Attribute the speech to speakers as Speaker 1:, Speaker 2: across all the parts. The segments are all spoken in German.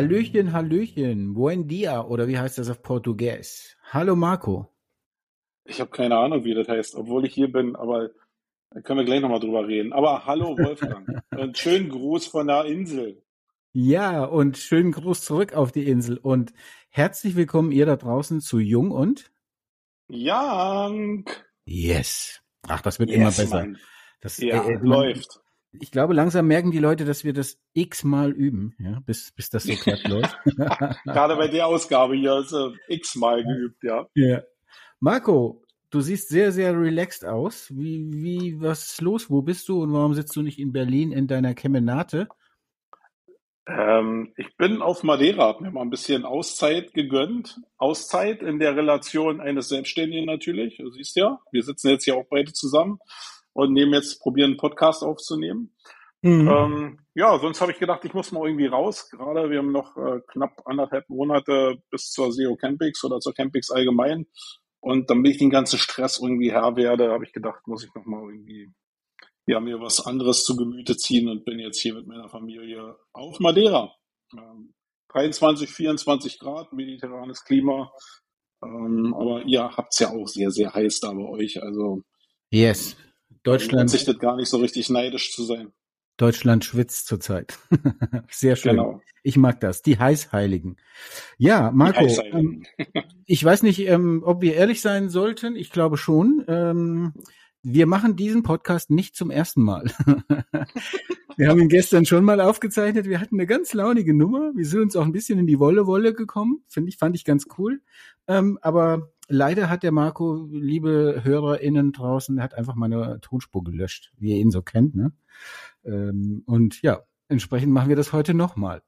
Speaker 1: Hallöchen, Hallöchen, buen dia oder wie heißt das auf Portugies? Hallo Marco.
Speaker 2: Ich habe keine Ahnung, wie das heißt, obwohl ich hier bin, aber da können wir gleich nochmal drüber reden. Aber hallo Wolfgang und schönen Gruß von der Insel.
Speaker 1: Ja, und schönen Gruß zurück auf die Insel und herzlich willkommen ihr da draußen zu Jung und
Speaker 2: Young.
Speaker 1: Yes. Ach, das wird yes, immer besser.
Speaker 2: Das ja, äh, äh läuft
Speaker 1: ich glaube, langsam merken die Leute, dass wir das x-mal üben, ja, bis, bis das so glatt läuft.
Speaker 2: Gerade bei der Ausgabe hier ist äh, x-mal geübt, ja.
Speaker 1: Ja. Marco, du siehst sehr, sehr relaxed aus. Wie, wie, was ist los? Wo bist du und warum sitzt du nicht in Berlin in deiner Kemenate?
Speaker 2: Ähm, ich bin auf Madeira, habe mir mal ein bisschen Auszeit gegönnt. Auszeit in der Relation eines Selbstständigen natürlich. Du siehst ja, wir sitzen jetzt hier auch beide zusammen und nehmen jetzt, probieren einen Podcast aufzunehmen. Mhm. Ähm, ja, sonst habe ich gedacht, ich muss mal irgendwie raus. Gerade wir haben noch äh, knapp anderthalb Monate bis zur SEO Campix oder zur Campix allgemein. Und damit ich den ganzen Stress irgendwie Herr werde, habe ich gedacht, muss ich noch mal irgendwie ja, mir was anderes zu Gemüte ziehen und bin jetzt hier mit meiner Familie auf Madeira. Ähm, 23, 24 Grad, mediterranes Klima. Ähm, aber ihr habt es ja auch sehr, sehr heiß da bei euch. Also
Speaker 1: yes, Deutschland.
Speaker 2: das gar nicht so richtig neidisch zu sein.
Speaker 1: Deutschland schwitzt zurzeit. Sehr schön. Genau. Ich mag das. Die Heißheiligen. Ja, Marco, ähm, ich weiß nicht, ähm, ob wir ehrlich sein sollten. Ich glaube schon. Ähm, wir machen diesen Podcast nicht zum ersten Mal. wir haben ihn gestern schon mal aufgezeichnet. Wir hatten eine ganz launige Nummer. Wir sind uns auch ein bisschen in die Wolle-Wolle gekommen. Finde ich, fand ich ganz cool. Ähm, aber leider hat der Marco, liebe HörerInnen draußen, hat einfach meine Tonspur gelöscht, wie ihr ihn so kennt, ne? Ähm, und ja, entsprechend machen wir das heute nochmal.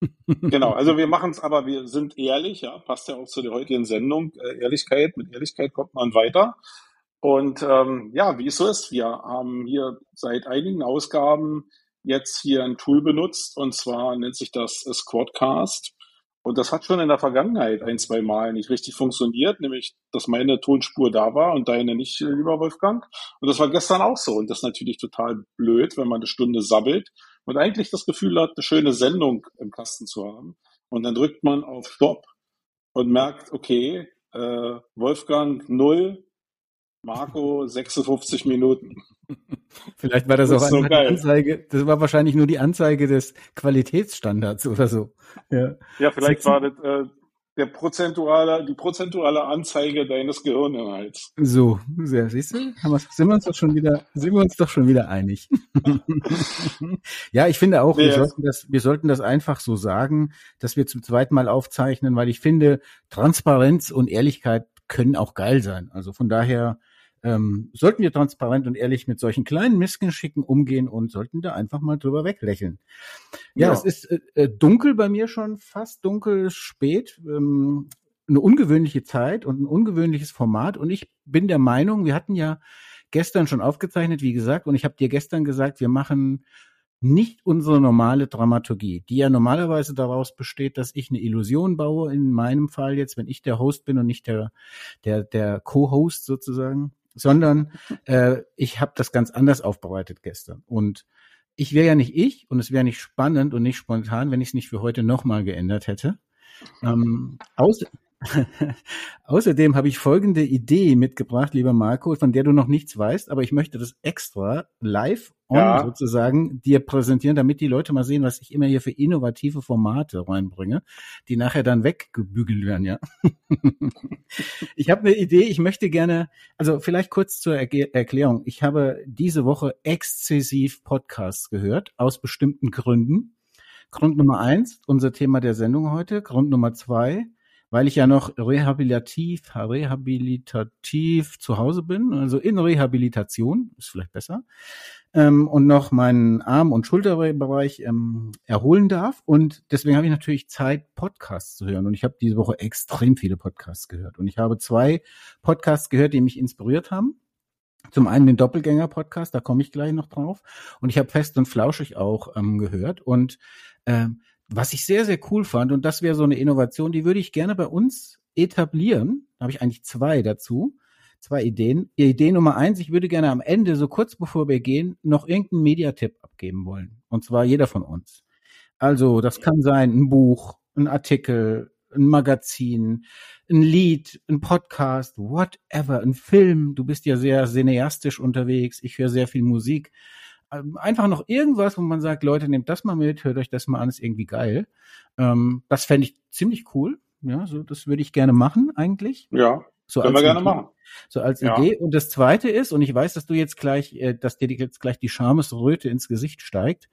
Speaker 2: genau, also wir machen es, aber wir sind ehrlich, ja, passt ja auch zu der heutigen Sendung. Äh, Ehrlichkeit, mit Ehrlichkeit kommt man weiter. Und ähm, ja, wie es so ist, wir haben hier seit einigen Ausgaben jetzt hier ein Tool benutzt und zwar nennt sich das Squadcast. Und das hat schon in der Vergangenheit ein, zwei Mal nicht richtig funktioniert, nämlich, dass meine Tonspur da war und deine nicht, lieber Wolfgang. Und das war gestern auch so. Und das ist natürlich total blöd, wenn man eine Stunde sabbelt und eigentlich das Gefühl hat, eine schöne Sendung im Kasten zu haben. Und dann drückt man auf Stopp und merkt, okay, äh, Wolfgang null, Marco 56 Minuten.
Speaker 1: Vielleicht war das, das auch so eine geil. Anzeige, das war wahrscheinlich nur die Anzeige des Qualitätsstandards oder so.
Speaker 2: Ja, ja vielleicht 6, war das äh, der prozentuale, die prozentuale Anzeige deines Gehirninhalts.
Speaker 1: So, sehr, siehst du, wir, sind wir uns doch schon wieder, sind wir uns doch schon wieder einig. ja, ich finde auch, nee, wir sollten das, wir sollten das einfach so sagen, dass wir zum zweiten Mal aufzeichnen, weil ich finde, Transparenz und Ehrlichkeit können auch geil sein. Also von daher, ähm, sollten wir transparent und ehrlich mit solchen kleinen Missgeschicken umgehen und sollten da einfach mal drüber weglächeln. Ja, ja. es ist äh, äh, dunkel bei mir schon, fast dunkel spät. Ähm, eine ungewöhnliche Zeit und ein ungewöhnliches Format. Und ich bin der Meinung, wir hatten ja gestern schon aufgezeichnet, wie gesagt, und ich habe dir gestern gesagt, wir machen nicht unsere normale Dramaturgie, die ja normalerweise daraus besteht, dass ich eine Illusion baue, in meinem Fall jetzt, wenn ich der Host bin und nicht der, der, der Co-Host sozusagen sondern äh, ich habe das ganz anders aufbereitet gestern. Und ich wäre ja nicht ich und es wäre nicht spannend und nicht spontan, wenn ich es nicht für heute nochmal geändert hätte. Ähm, außer, Außerdem habe ich folgende Idee mitgebracht, lieber Marco, von der du noch nichts weißt, aber ich möchte das extra live on ja. sozusagen dir präsentieren, damit die Leute mal sehen, was ich immer hier für innovative Formate reinbringe, die nachher dann weggebügelt werden, ja. ich habe eine Idee, ich möchte gerne, also vielleicht kurz zur Erge Erklärung. Ich habe diese Woche exzessiv Podcasts gehört, aus bestimmten Gründen. Grund Nummer eins, unser Thema der Sendung heute. Grund Nummer zwei, weil ich ja noch rehabilitativ, rehabilitativ zu Hause bin, also in Rehabilitation, ist vielleicht besser, ähm, und noch meinen Arm- und Schulterbereich ähm, erholen darf. Und deswegen habe ich natürlich Zeit, Podcasts zu hören. Und ich habe diese Woche extrem viele Podcasts gehört. Und ich habe zwei Podcasts gehört, die mich inspiriert haben. Zum einen den Doppelgänger-Podcast, da komme ich gleich noch drauf. Und ich habe fest und flauschig auch ähm, gehört. Und ähm, was ich sehr, sehr cool fand, und das wäre so eine Innovation, die würde ich gerne bei uns etablieren. Da habe ich eigentlich zwei dazu. Zwei Ideen. Idee Nummer eins, ich würde gerne am Ende, so kurz bevor wir gehen, noch irgendeinen Mediatipp abgeben wollen. Und zwar jeder von uns. Also das kann sein ein Buch, ein Artikel, ein Magazin, ein Lied, ein Podcast, whatever, ein Film. Du bist ja sehr cineastisch unterwegs. Ich höre sehr viel Musik. Ähm, einfach noch irgendwas, wo man sagt, Leute, nehmt das mal mit, hört euch das mal an, ist irgendwie geil. Ähm, das fände ich ziemlich cool. Ja, so das würde ich gerne machen eigentlich.
Speaker 2: Ja. So Können wir gerne Idee, machen.
Speaker 1: So als ja. Idee. Und das zweite ist, und ich weiß, dass du jetzt gleich, äh, dass dir jetzt gleich die Schamesröte ins Gesicht steigt.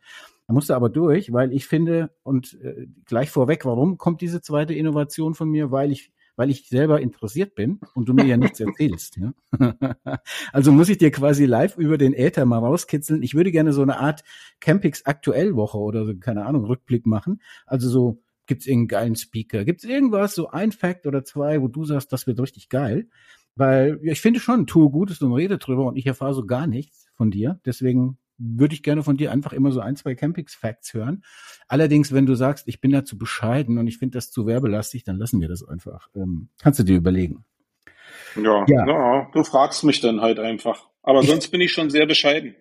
Speaker 1: Da musst du aber durch, weil ich finde, und äh, gleich vorweg, warum kommt diese zweite Innovation von mir? Weil ich weil ich selber interessiert bin und du mir ja nichts erzählst. Ja? also muss ich dir quasi live über den Äther mal rauskitzeln. Ich würde gerne so eine Art Campix Aktuellwoche oder so, keine Ahnung, Rückblick machen. Also so Gibt es irgendeinen geilen Speaker? Gibt es irgendwas, so ein Fact oder zwei, wo du sagst, das wird richtig geil? Weil ja, ich finde schon, tue Gutes und rede drüber und ich erfahre so gar nichts von dir. Deswegen würde ich gerne von dir einfach immer so ein, zwei Campings-Facts hören. Allerdings, wenn du sagst, ich bin da zu bescheiden und ich finde das zu werbelastig, dann lassen wir das einfach. Ähm, kannst du dir überlegen.
Speaker 2: Ja, ja. ja, du fragst mich dann halt einfach. Aber sonst bin ich schon sehr bescheiden.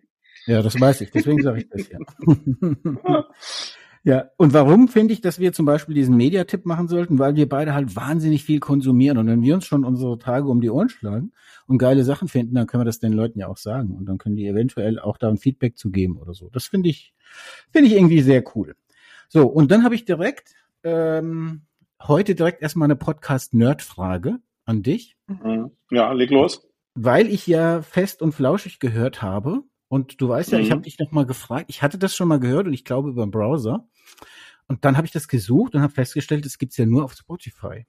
Speaker 1: Ja, das weiß ich. Deswegen sage ich das ja. Ja, und warum finde ich, dass wir zum Beispiel diesen Mediatipp machen sollten? Weil wir beide halt wahnsinnig viel konsumieren. Und wenn wir uns schon unsere Tage um die Ohren schlagen und geile Sachen finden, dann können wir das den Leuten ja auch sagen. Und dann können die eventuell auch da ein Feedback zu geben oder so. Das finde ich, finde ich irgendwie sehr cool. So, und dann habe ich direkt ähm, heute direkt erstmal eine Podcast-Nerd-Frage an dich.
Speaker 2: Mhm. Ja, leg los.
Speaker 1: Weil ich ja fest und flauschig gehört habe, und du weißt ja, mhm. ich habe dich noch mal gefragt, ich hatte das schon mal gehört und ich glaube über den Browser. Und dann habe ich das gesucht und habe festgestellt, es gibt's ja nur auf Spotify.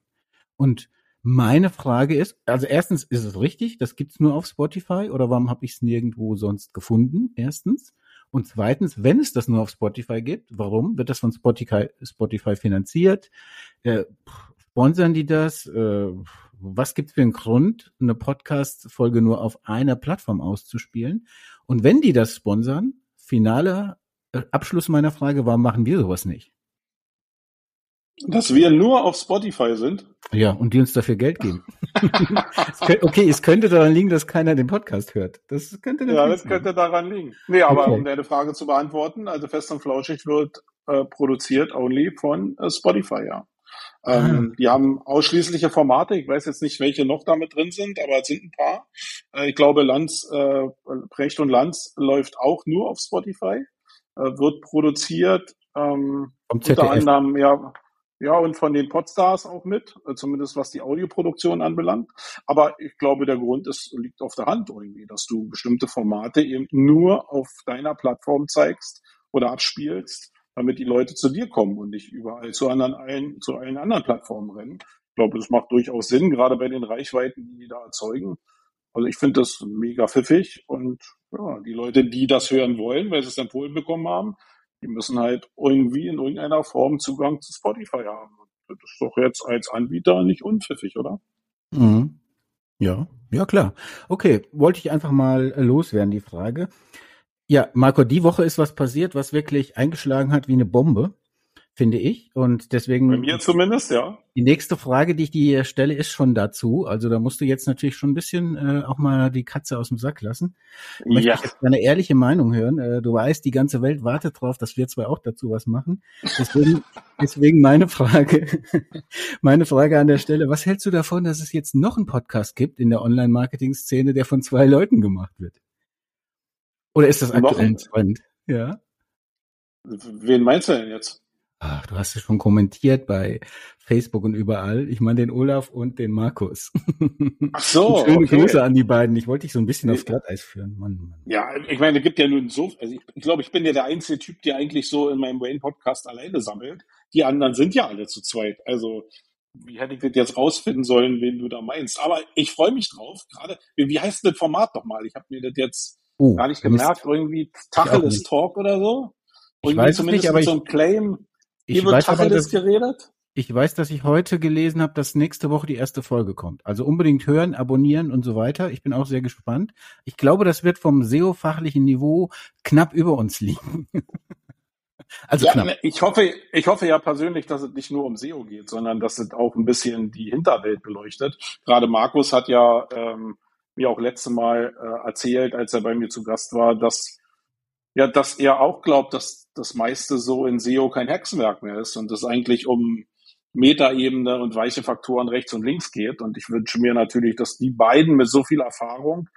Speaker 1: Und meine Frage ist, also erstens, ist es richtig, das gibt's nur auf Spotify oder warum habe ich es nirgendwo sonst gefunden? Erstens. Und zweitens, wenn es das nur auf Spotify gibt, warum wird das von Spotify, Spotify finanziert? Äh, sponsern die das? Äh, was gibt's für einen Grund, eine Podcast-Folge nur auf einer Plattform auszuspielen? Und wenn die das sponsern, finaler äh, Abschluss meiner Frage, warum machen wir sowas nicht?
Speaker 2: Dass wir nur auf Spotify sind.
Speaker 1: Ja, und die uns dafür Geld geben. okay, es könnte daran liegen, dass keiner den Podcast hört. Das könnte
Speaker 2: Ja, das sein. könnte daran liegen. Nee, aber okay. um deine Frage zu beantworten, also Fest und Flauschig wird äh, produziert only von äh, Spotify, ja. Ähm, ah. Die haben ausschließliche Formate. Ich weiß jetzt nicht, welche noch damit drin sind, aber es sind ein paar. Äh, ich glaube, Lanz, äh, Brecht und Lanz läuft auch nur auf Spotify, äh, wird produziert, ähm, unter anderem, ja, ja, und von den Podstars auch mit, äh, zumindest was die Audioproduktion anbelangt. Aber ich glaube, der Grund ist, liegt auf der Hand irgendwie, dass du bestimmte Formate eben nur auf deiner Plattform zeigst oder abspielst, damit die Leute zu dir kommen und nicht überall zu anderen allen, zu allen anderen Plattformen rennen. Ich glaube, das macht durchaus Sinn, gerade bei den Reichweiten, die die da erzeugen. Also ich finde das mega pfiffig und ja, die Leute, die das hören wollen, weil sie es empfohlen bekommen haben, die müssen halt irgendwie in irgendeiner Form Zugang zu Spotify haben. Das ist doch jetzt als Anbieter nicht unpfiffig, oder?
Speaker 1: Mhm. Ja, ja klar. Okay, wollte ich einfach mal loswerden, die Frage. Ja, Marco, die Woche ist was passiert, was wirklich eingeschlagen hat wie eine Bombe finde ich. Und deswegen.
Speaker 2: Bei mir zumindest, ja.
Speaker 1: Die nächste Frage, die ich dir stelle, ist schon dazu. Also da musst du jetzt natürlich schon ein bisschen äh, auch mal die Katze aus dem Sack lassen. Ich möchte ja. jetzt deine ehrliche Meinung hören. Äh, du weißt, die ganze Welt wartet drauf, dass wir zwei auch dazu was machen. Deswegen, deswegen meine Frage, meine Frage an der Stelle, was hältst du davon, dass es jetzt noch einen Podcast gibt in der Online-Marketing-Szene, der von zwei Leuten gemacht wird? Oder ist das aktuell ein Trend? Ja.
Speaker 2: Wen meinst du denn jetzt?
Speaker 1: Ach, du hast es schon kommentiert bei Facebook und überall. Ich meine den Olaf und den Markus.
Speaker 2: Ach so.
Speaker 1: schöne okay. Grüße an die beiden. Ich wollte dich so ein bisschen aufs Glatteis führen. Mann, Mann.
Speaker 2: Ja, ich meine, es gibt ja nun so, also ich, ich glaube, ich bin ja der einzige Typ, der eigentlich so in meinem Wayne-Podcast alleine sammelt. Die anderen sind ja alle zu zweit. Also, wie hätte ich das jetzt rausfinden sollen, wen du da meinst? Aber ich freue mich drauf. Gerade, wie, wie heißt das Format nochmal? Ich habe mir das jetzt oh, gar nicht gemerkt. Irgendwie Tacheles Talk oder so.
Speaker 1: Ich weiß es nicht, aber ich, so ein
Speaker 2: Claim.
Speaker 1: Ich Hier weiß aber, dass, geredet? Ich weiß, dass ich heute gelesen habe, dass nächste Woche die erste Folge kommt. Also unbedingt hören, abonnieren und so weiter. Ich bin auch sehr gespannt. Ich glaube, das wird vom SEO-fachlichen Niveau knapp über uns liegen.
Speaker 2: also ja, knapp. Ne, ich hoffe, ich hoffe ja persönlich, dass es nicht nur um SEO geht, sondern dass es auch ein bisschen die Hinterwelt beleuchtet. Gerade Markus hat ja ähm, mir auch letzte Mal äh, erzählt, als er bei mir zu Gast war, dass ja, dass er auch glaubt, dass das meiste so in SEO kein Hexenwerk mehr ist und es eigentlich um Metaebene und weiche Faktoren rechts und links geht. Und ich wünsche mir natürlich, dass die beiden mit so viel Erfahrung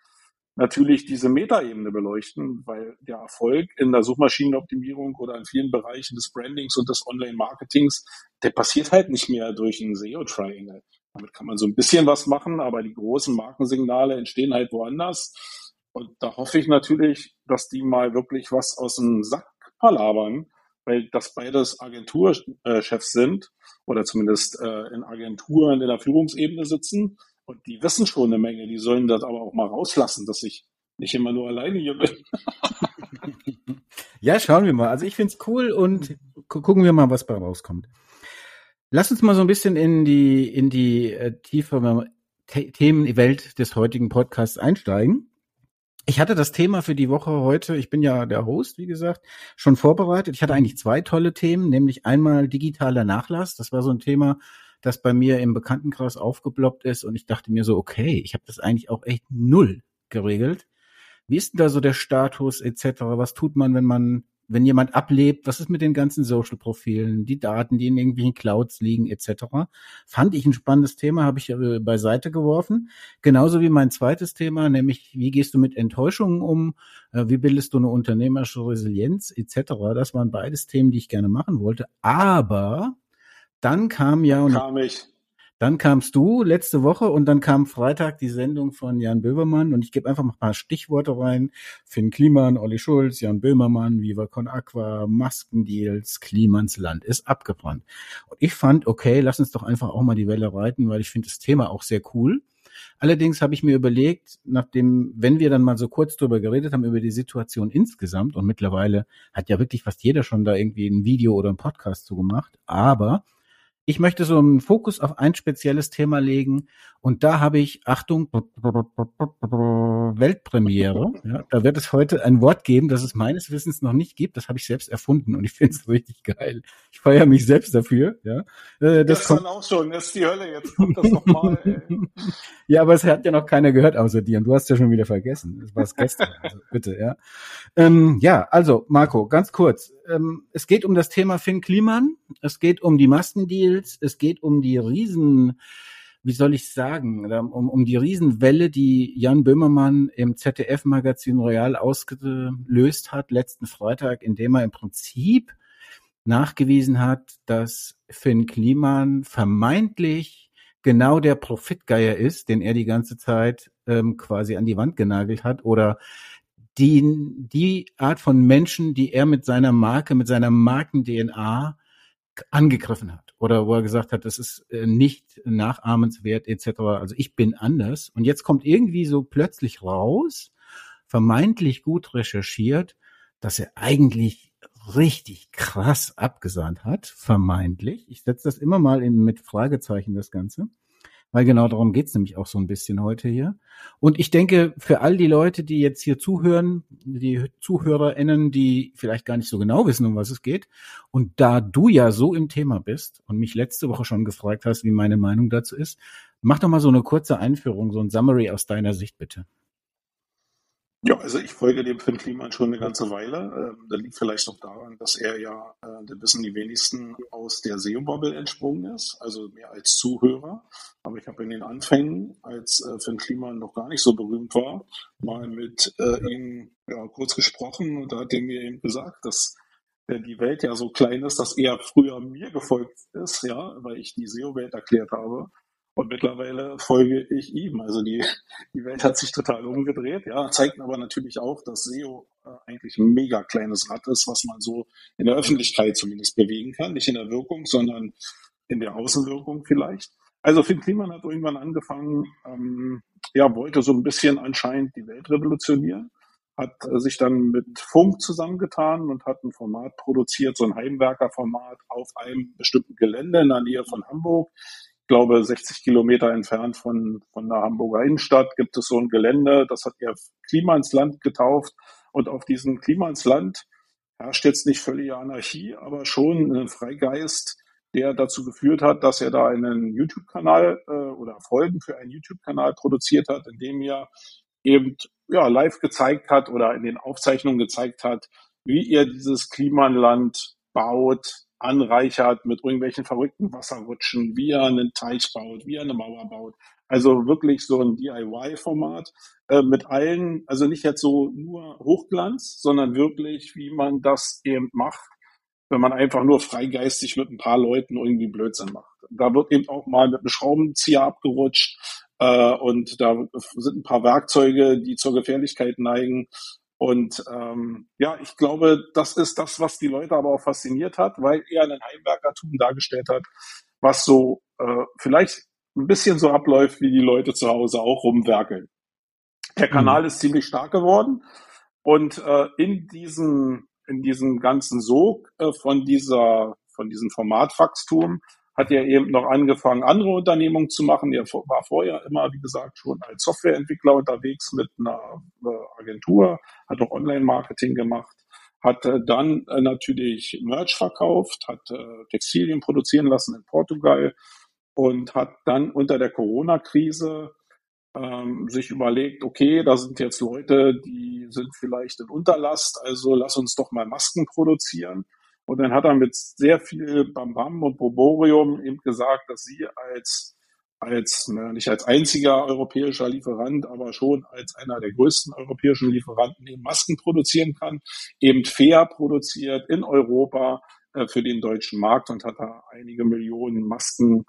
Speaker 2: natürlich diese Metaebene beleuchten, weil der Erfolg in der Suchmaschinenoptimierung oder in vielen Bereichen des Brandings und des Online-Marketings, der passiert halt nicht mehr durch ein SEO-Triangle. Damit kann man so ein bisschen was machen, aber die großen Markensignale entstehen halt woanders. Und da hoffe ich natürlich, dass die mal wirklich was aus dem Sack palabern, weil das beides Agenturchefs sind oder zumindest äh, in Agenturen in der Führungsebene sitzen und die wissen schon eine Menge. Die sollen das aber auch mal rauslassen, dass ich nicht immer nur alleine hier bin.
Speaker 1: ja, schauen wir mal. Also ich finde es cool und gucken wir mal, was bei rauskommt. Lass uns mal so ein bisschen in die in die äh, tiefere Themenwelt des heutigen Podcasts einsteigen. Ich hatte das Thema für die Woche heute, ich bin ja der Host, wie gesagt, schon vorbereitet. Ich hatte eigentlich zwei tolle Themen, nämlich einmal digitaler Nachlass. Das war so ein Thema, das bei mir im Bekanntenkreis aufgeploppt ist und ich dachte mir so, okay, ich habe das eigentlich auch echt null geregelt. Wie ist denn da so der Status etc.? Was tut man, wenn man wenn jemand ablebt, was ist mit den ganzen Social-Profilen, die Daten, die in irgendwelchen Clouds liegen, etc. Fand ich ein spannendes Thema, habe ich äh, beiseite geworfen. Genauso wie mein zweites Thema, nämlich wie gehst du mit Enttäuschungen um, äh, wie bildest du eine unternehmerische Resilienz, etc. Das waren beides Themen, die ich gerne machen wollte. Aber dann kam ja
Speaker 2: und kam ich.
Speaker 1: Dann kamst du letzte Woche und dann kam Freitag die Sendung von Jan Böhmermann und ich gebe einfach mal ein paar Stichworte rein. Finn Kliman, Olli Schulz, Jan Böhmermann, Viva Con Aqua, Maskendeals, Klimans Land ist abgebrannt. Und ich fand, okay, lass uns doch einfach auch mal die Welle reiten, weil ich finde das Thema auch sehr cool. Allerdings habe ich mir überlegt, nachdem, wenn wir dann mal so kurz drüber geredet haben, über die Situation insgesamt, und mittlerweile hat ja wirklich fast jeder schon da irgendwie ein Video oder ein Podcast zu gemacht, aber ich möchte so einen Fokus auf ein spezielles Thema legen und da habe ich, Achtung, Weltpremiere. Ja, da wird es heute ein Wort geben, das es meines Wissens noch nicht gibt. Das habe ich selbst erfunden und ich finde es richtig geil. Ich feiere mich selbst dafür. Ja,
Speaker 2: äh, das, das kommt auch schon. Das ist die Hölle. Jetzt kommt das nochmal.
Speaker 1: ja, aber es hat ja noch keiner gehört außer dir und du hast ja schon wieder vergessen. Das war es gestern. Also, bitte, ja. Ähm, ja, also Marco, ganz kurz. Ähm, es geht um das Thema Finn Kliman. Es geht um die Maskendeals. Es geht um die Riesen wie soll ich sagen, um, um die Riesenwelle, die Jan Böhmermann im ZDF-Magazin Royal ausgelöst hat, letzten Freitag, indem er im Prinzip nachgewiesen hat, dass Finn Kliman vermeintlich genau der Profitgeier ist, den er die ganze Zeit ähm, quasi an die Wand genagelt hat oder die, die Art von Menschen, die er mit seiner Marke, mit seiner Marken-DNA angegriffen hat oder wo er gesagt hat, das ist äh, nicht nachahmenswert etc. Also ich bin anders. Und jetzt kommt irgendwie so plötzlich raus, vermeintlich gut recherchiert, dass er eigentlich richtig krass abgesandt hat, vermeintlich. Ich setze das immer mal in, mit Fragezeichen, das Ganze weil genau darum geht's nämlich auch so ein bisschen heute hier. Und ich denke, für all die Leute, die jetzt hier zuhören, die ZuhörerInnen, die vielleicht gar nicht so genau wissen, um was es geht, und da du ja so im Thema bist und mich letzte Woche schon gefragt hast, wie meine Meinung dazu ist, mach doch mal so eine kurze Einführung, so ein Summary aus deiner Sicht bitte.
Speaker 2: Ja, also ich folge dem Finn Kliman schon eine ganze Weile. Ähm, das liegt vielleicht auch daran, dass er ja, äh, das wissen die wenigsten, aus der SEO-Bubble entsprungen ist, also mehr als Zuhörer. Aber ich habe in den Anfängen, als äh, Finn Kliman noch gar nicht so berühmt war, mal mit äh, ihm ja, kurz gesprochen und da hat er mir eben gesagt, dass äh, die Welt ja so klein ist, dass er früher mir gefolgt ist, ja, weil ich die SEO-Welt erklärt habe. Und mittlerweile folge ich ihm. Also die, die Welt hat sich total umgedreht, ja, zeigt aber natürlich auch, dass SEO äh, eigentlich ein mega kleines Rad ist, was man so in der Öffentlichkeit zumindest bewegen kann. Nicht in der Wirkung, sondern in der Außenwirkung vielleicht. Also Finn Kliman hat irgendwann angefangen, ähm, ja, wollte so ein bisschen anscheinend die Welt revolutionieren, hat äh, sich dann mit Funk zusammengetan und hat ein Format produziert, so ein Heimwerkerformat auf einem bestimmten Gelände in der Nähe von Hamburg glaube, 60 Kilometer entfernt von, von der Hamburger Innenstadt gibt es so ein Gelände, das hat er Klima ins Land getauft. Und auf diesem Klima ins Land herrscht jetzt nicht völlige Anarchie, aber schon ein Freigeist, der dazu geführt hat, dass er da einen YouTube-Kanal äh, oder Folgen für einen YouTube-Kanal produziert hat, in dem er eben ja live gezeigt hat oder in den Aufzeichnungen gezeigt hat, wie ihr dieses Klimaland baut, anreichert mit irgendwelchen verrückten Wasserrutschen, wie er einen Teich baut, wie er eine Mauer baut. Also wirklich so ein DIY-Format äh, mit allen, also nicht jetzt so nur Hochglanz, sondern wirklich, wie man das eben macht, wenn man einfach nur freigeistig mit ein paar Leuten irgendwie Blödsinn macht. Da wird eben auch mal mit einem Schraubenzieher abgerutscht äh, und da sind ein paar Werkzeuge, die zur Gefährlichkeit neigen. Und ähm, ja, ich glaube, das ist das, was die Leute aber auch fasziniert hat, weil er einen Heimwerkertum dargestellt hat, was so äh, vielleicht ein bisschen so abläuft, wie die Leute zu Hause auch rumwerkeln. Der mhm. Kanal mhm. ist ziemlich stark geworden und äh, in diesem in diesem ganzen Sog äh, von dieser von diesem Formatwachstum hat er eben noch angefangen, andere Unternehmungen zu machen. Er war vorher immer, wie gesagt, schon als Softwareentwickler unterwegs mit einer äh, Agentur, hat auch Online-Marketing gemacht, hat äh, dann äh, natürlich Merch verkauft, hat Textilien produzieren lassen in Portugal und hat dann unter der Corona-Krise ähm, sich überlegt, okay, da sind jetzt Leute, die sind vielleicht in Unterlast, also lass uns doch mal Masken produzieren. Und dann hat er mit sehr viel Bambam und Boborium eben gesagt, dass sie als als ne, nicht als einziger europäischer Lieferant, aber schon als einer der größten europäischen Lieferanten eben Masken produzieren kann, eben fair produziert in Europa äh, für den deutschen Markt und hat da einige Millionen Masken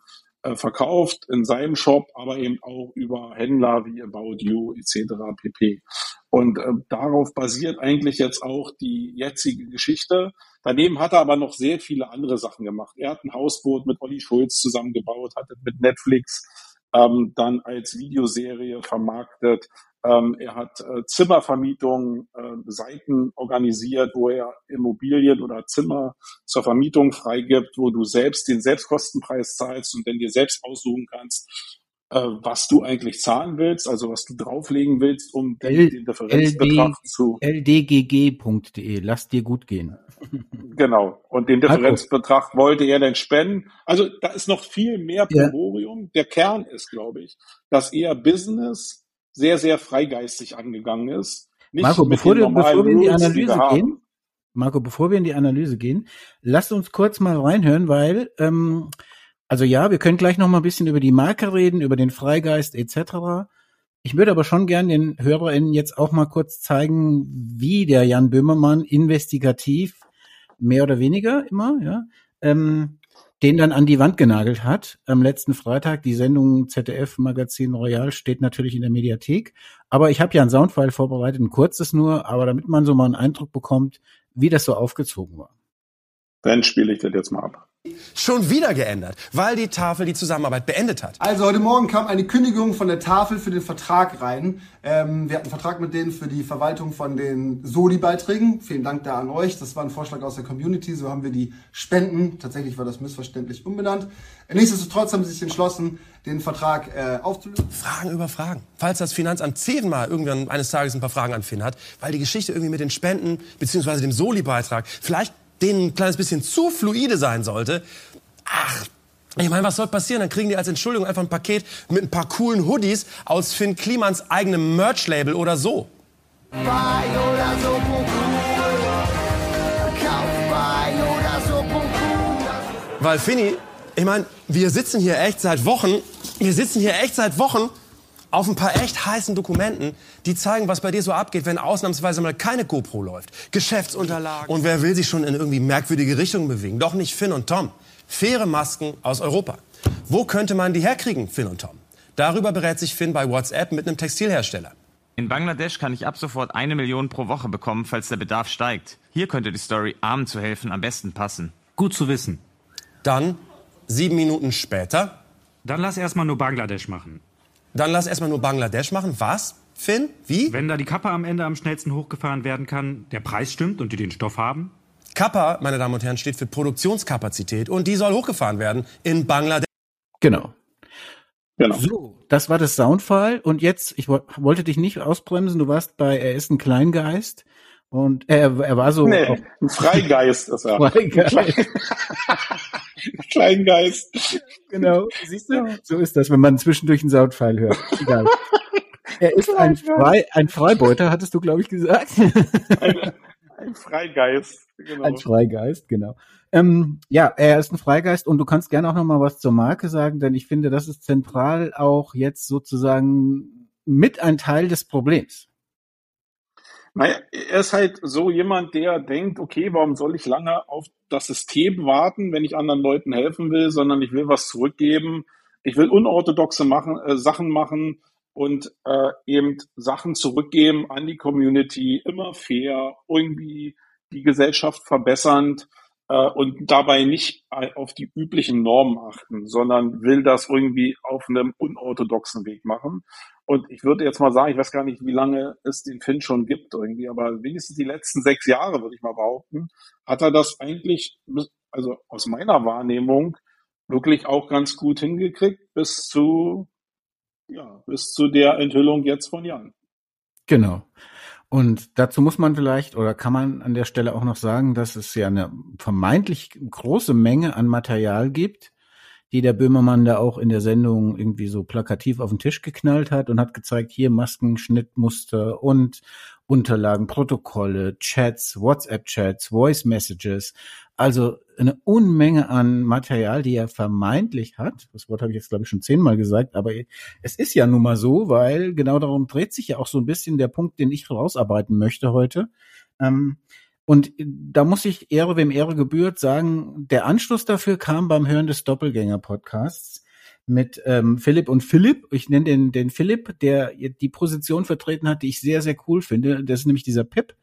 Speaker 2: verkauft in seinem Shop, aber eben auch über Händler wie About You etc. pp. Und äh, darauf basiert eigentlich jetzt auch die jetzige Geschichte. Daneben hat er aber noch sehr viele andere Sachen gemacht. Er hat ein Hausboot mit Olli Schulz zusammengebaut, hat mit Netflix ähm, dann als Videoserie vermarktet, ähm, er hat äh, Zimmervermietung, äh, Seiten organisiert, wo er Immobilien oder Zimmer zur Vermietung freigibt, wo du selbst den Selbstkostenpreis zahlst und dann dir selbst aussuchen kannst, was du eigentlich zahlen willst, also was du drauflegen willst, um L den Differenzbetrag LD, zu
Speaker 1: ldgg.de, lass dir gut gehen.
Speaker 2: Genau. Und den Differenzbetrag also. wollte er dann spenden. Also da ist noch viel mehr Proborium. Ja. Der Kern ist, glaube ich, dass er Business sehr, sehr freigeistig angegangen ist.
Speaker 1: Nicht Marco, bevor, du, bevor wir in die Analyse die gehen, Marco, bevor wir in die Analyse gehen, lasst uns kurz mal reinhören, weil, ähm, also ja, wir können gleich noch mal ein bisschen über die Marke reden, über den Freigeist etc. Ich würde aber schon gern den HörerInnen jetzt auch mal kurz zeigen, wie der Jan Böhmermann investigativ mehr oder weniger immer, ja, ähm, den dann an die Wand genagelt hat am letzten Freitag. Die Sendung ZDF Magazin Royal steht natürlich in der Mediathek. Aber ich habe ja ein Soundfile vorbereitet, ein kurzes nur, aber damit man so mal einen Eindruck bekommt, wie das so aufgezogen war.
Speaker 2: Dann spiele ich das jetzt mal ab
Speaker 3: schon wieder geändert, weil die Tafel die Zusammenarbeit beendet hat.
Speaker 4: Also heute Morgen kam eine Kündigung von der Tafel für den Vertrag rein. Ähm, wir hatten einen Vertrag mit denen für die Verwaltung von den Soli-Beiträgen. Vielen Dank da an euch. Das war ein Vorschlag aus der Community. So haben wir die Spenden. Tatsächlich war das missverständlich umbenannt. Nichtsdestotrotz haben sie sich entschlossen, den Vertrag äh, aufzulösen.
Speaker 3: Fragen über Fragen. Falls das Finanzamt zehnmal irgendwann eines Tages ein paar Fragen an Finn hat, weil die Geschichte irgendwie mit den Spenden beziehungsweise dem Soli-Beitrag vielleicht denen ein kleines bisschen zu fluide sein sollte, ach, ich meine, was soll passieren? Dann kriegen die als Entschuldigung einfach ein Paket mit ein paar coolen Hoodies aus Finn Klimans eigenem Merch-Label oder so. Weil Finny, ich meine, wir sitzen hier echt seit Wochen, wir sitzen hier echt seit Wochen auf ein paar echt heißen Dokumenten, die zeigen, was bei dir so abgeht, wenn ausnahmsweise mal keine GoPro läuft. Geschäftsunterlagen. Und wer will sich schon in irgendwie merkwürdige Richtungen bewegen? Doch nicht Finn und Tom. Faire Masken aus Europa. Wo könnte man die herkriegen, Finn und Tom? Darüber berät sich Finn bei WhatsApp mit einem Textilhersteller.
Speaker 5: In Bangladesch kann ich ab sofort eine Million pro Woche bekommen, falls der Bedarf steigt. Hier könnte die Story Armen zu helfen am besten passen.
Speaker 6: Gut zu wissen.
Speaker 3: Dann, sieben Minuten später.
Speaker 6: Dann lass erstmal nur Bangladesch machen.
Speaker 3: Dann lass erstmal nur Bangladesch machen. Was? Finn? Wie?
Speaker 6: Wenn da die Kappe am Ende am schnellsten hochgefahren werden kann, der Preis stimmt und die den Stoff haben?
Speaker 3: Kappa, meine Damen und Herren, steht für Produktionskapazität und die soll hochgefahren werden in Bangladesch.
Speaker 1: Genau. Genau. So, das war das Soundfall und jetzt, ich wollte dich nicht ausbremsen, du warst bei Er ist ein Kleingeist und er, er war so.
Speaker 2: Nee, ein Freigeist ist er. Freigeist. Kleingeist.
Speaker 1: Genau, siehst du? So ist das, wenn man zwischendurch einen Soundfile hört. Egal. Er ist ein, Frei, ein Freibeuter, hattest du, glaube ich, gesagt.
Speaker 2: Ein, Ein Freigeist.
Speaker 1: Genau. Ein Freigeist, genau. Ähm, ja, er ist ein Freigeist und du kannst gerne auch noch mal was zur Marke sagen, denn ich finde, das ist zentral auch jetzt sozusagen mit ein Teil des Problems.
Speaker 2: Naja, er ist halt so jemand, der denkt, okay, warum soll ich lange auf das System warten, wenn ich anderen Leuten helfen will, sondern ich will was zurückgeben. Ich will unorthodoxe machen, äh, Sachen machen und äh, eben Sachen zurückgeben an die Community, immer fair, irgendwie die Gesellschaft verbessernd äh, und dabei nicht auf die üblichen Normen achten, sondern will das irgendwie auf einem unorthodoxen Weg machen. Und ich würde jetzt mal sagen, ich weiß gar nicht, wie lange es den Finn schon gibt irgendwie, aber wenigstens die letzten sechs Jahre, würde ich mal behaupten, hat er das eigentlich, also aus meiner Wahrnehmung, wirklich auch ganz gut hingekriegt bis zu, ja, bis zu der Enthüllung jetzt von Jan.
Speaker 1: Genau. Und dazu muss man vielleicht oder kann man an der Stelle auch noch sagen, dass es ja eine vermeintlich große Menge an Material gibt, die der Böhmermann da auch in der Sendung irgendwie so plakativ auf den Tisch geknallt hat und hat gezeigt, hier Masken, Schnittmuster und Unterlagen, Protokolle, Chats, WhatsApp-Chats, Voice-Messages. Also eine Unmenge an Material, die er vermeintlich hat. Das Wort habe ich jetzt, glaube ich, schon zehnmal gesagt, aber es ist ja nun mal so, weil genau darum dreht sich ja auch so ein bisschen der Punkt, den ich rausarbeiten möchte heute. Ähm, und da muss ich Ehre wem Ehre gebührt sagen, der Anschluss dafür kam beim Hören des Doppelgänger-Podcasts mit ähm, Philipp und Philipp. Ich nenne den, den Philipp, der die Position vertreten hat, die ich sehr, sehr cool finde. Das ist nämlich dieser Pip.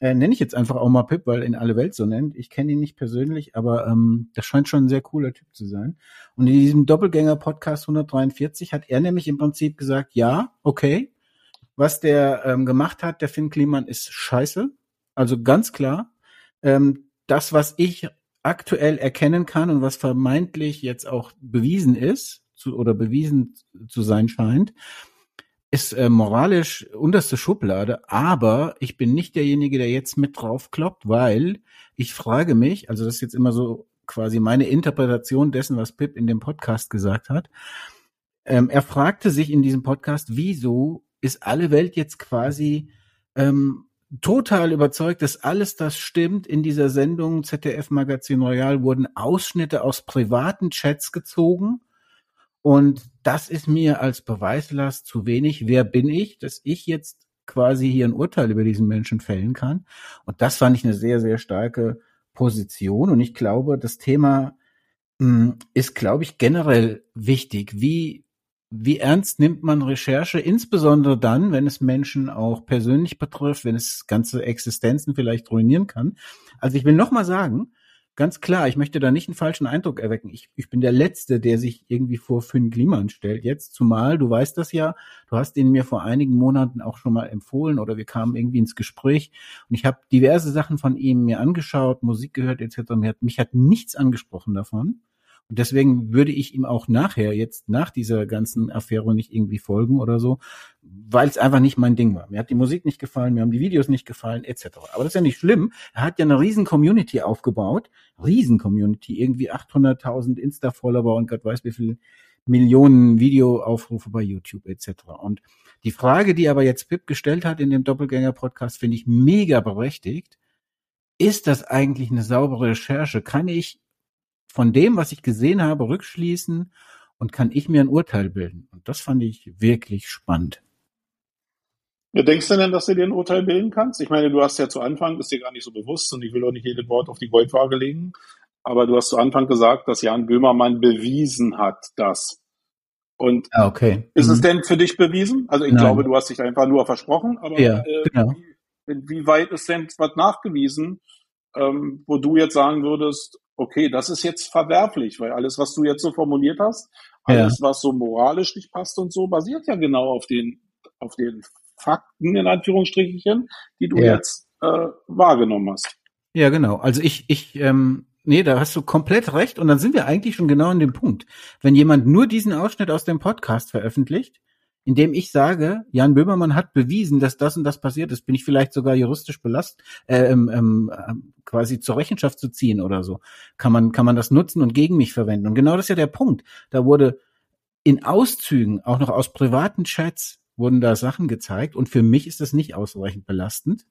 Speaker 1: Äh, nenne ich jetzt einfach auch mal Pip, weil in alle Welt so nennt. Ich kenne ihn nicht persönlich, aber ähm, das scheint schon ein sehr cooler Typ zu sein. Und in diesem Doppelgänger-Podcast 143 hat er nämlich im Prinzip gesagt, ja, okay, was der ähm, gemacht hat, der Finn Kliman, ist scheiße also ganz klar, ähm, das, was ich aktuell erkennen kann und was vermeintlich jetzt auch bewiesen ist zu, oder bewiesen zu sein scheint, ist äh, moralisch unterste Schublade, aber ich bin nicht derjenige, der jetzt mit drauf kloppt, weil ich frage mich, also das ist jetzt immer so quasi meine Interpretation dessen, was Pip in dem Podcast gesagt hat. Ähm, er fragte sich in diesem Podcast, wieso ist alle Welt jetzt quasi ähm, total überzeugt, dass alles das stimmt. In dieser Sendung ZDF Magazin Royal wurden Ausschnitte aus privaten Chats gezogen. Und das ist mir als Beweislast zu wenig. Wer bin ich, dass ich jetzt quasi hier ein Urteil über diesen Menschen fällen kann? Und das fand ich eine sehr, sehr starke Position. Und ich glaube, das Thema hm, ist, glaube ich, generell wichtig. Wie, wie ernst nimmt man Recherche, insbesondere dann, wenn es Menschen auch persönlich betrifft, wenn es ganze Existenzen vielleicht ruinieren kann. Also ich will noch mal sagen, ganz klar, ich möchte da nicht einen falschen Eindruck erwecken. Ich, ich bin der Letzte, der sich irgendwie vor Finn Kliman stellt. Jetzt zumal, du weißt das ja, du hast ihn mir vor einigen Monaten auch schon mal empfohlen oder wir kamen irgendwie ins Gespräch und ich habe diverse Sachen von ihm mir angeschaut, Musik gehört etc. Mich hat, mich hat nichts angesprochen davon. Und deswegen würde ich ihm auch nachher, jetzt nach dieser ganzen Affäre nicht irgendwie folgen oder so, weil es einfach nicht mein Ding war. Mir hat die Musik nicht gefallen, mir haben die Videos nicht gefallen, etc. Aber das ist ja nicht schlimm. Er hat ja eine riesen Community aufgebaut. Riesen Community. Irgendwie 800.000 Insta-Follower und Gott weiß wie viele Millionen Videoaufrufe bei YouTube etc. Und die Frage, die aber jetzt Pip gestellt hat in dem Doppelgänger-Podcast, finde ich mega berechtigt. Ist das eigentlich eine saubere Recherche? Kann ich von dem, was ich gesehen habe, rückschließen und kann ich mir ein Urteil bilden. Und das fand ich wirklich spannend.
Speaker 2: Ja, denkst du denn, dass du dir ein Urteil bilden kannst? Ich meine, du hast ja zu Anfang, bist dir gar nicht so bewusst und ich will auch nicht jedes Wort auf die Goldwaage legen, aber du hast zu Anfang gesagt, dass Jan Böhmermann bewiesen hat, dass. Und
Speaker 1: ah, okay.
Speaker 2: ist mhm. es denn für dich bewiesen? Also ich Nein. glaube, du hast dich einfach nur versprochen, aber
Speaker 1: ja, äh, genau.
Speaker 2: inwieweit ist denn was nachgewiesen, ähm, wo du jetzt sagen würdest, okay, das ist jetzt verwerflich, weil alles, was du jetzt so formuliert hast, alles, ja. was so moralisch nicht passt und so, basiert ja genau auf den, auf den Fakten, in Anführungsstrichen, die du ja. jetzt äh, wahrgenommen hast.
Speaker 1: Ja, genau. Also ich, ich, ähm, nee, da hast du komplett recht. Und dann sind wir eigentlich schon genau an dem Punkt. Wenn jemand nur diesen Ausschnitt aus dem Podcast veröffentlicht, indem ich sage, Jan Böhmermann hat bewiesen, dass das und das passiert ist, bin ich vielleicht sogar juristisch belastet, äh, ähm, ähm, quasi zur Rechenschaft zu ziehen oder so. Kann man, kann man das nutzen und gegen mich verwenden. Und genau das ist ja der Punkt. Da wurde in Auszügen, auch noch aus privaten Chats, wurden da Sachen gezeigt und für mich ist das nicht ausreichend belastend.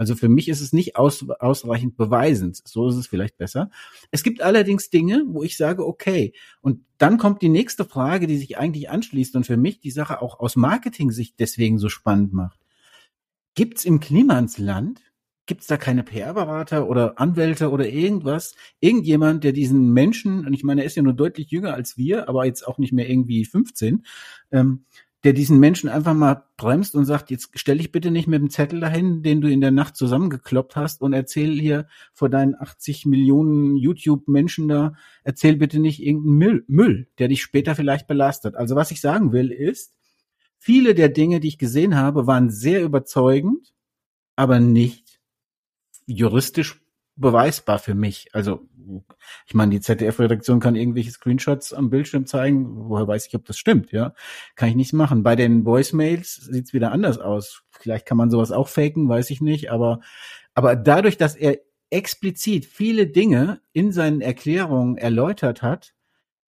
Speaker 1: Also für mich ist es nicht aus, ausreichend beweisend. So ist es vielleicht besser. Es gibt allerdings Dinge, wo ich sage, okay. Und dann kommt die nächste Frage, die sich eigentlich anschließt und für mich die Sache auch aus Marketing-Sicht deswegen so spannend macht. Gibt's im Klimansland Gibt es da keine PR-Berater oder Anwälte oder irgendwas? Irgendjemand, der diesen Menschen, und ich meine, er ist ja nur deutlich jünger als wir, aber jetzt auch nicht mehr irgendwie 15, ähm, der diesen Menschen einfach mal bremst und sagt, jetzt stell dich bitte nicht mit dem Zettel dahin, den du in der Nacht zusammengekloppt hast und erzähl hier vor deinen 80 Millionen YouTube-Menschen da, erzähl bitte nicht irgendeinen Müll, Müll, der dich später vielleicht belastet. Also was ich sagen will ist, viele der Dinge, die ich gesehen habe, waren sehr überzeugend, aber nicht juristisch beweisbar für mich. Also, ich meine, die ZDF-Redaktion kann irgendwelche Screenshots am Bildschirm zeigen. Woher weiß ich, ob das stimmt, ja? Kann ich nichts machen. Bei den Voicemails sieht's wieder anders aus. Vielleicht kann man sowas auch faken, weiß ich nicht. Aber, aber dadurch, dass er explizit viele Dinge in seinen Erklärungen erläutert hat,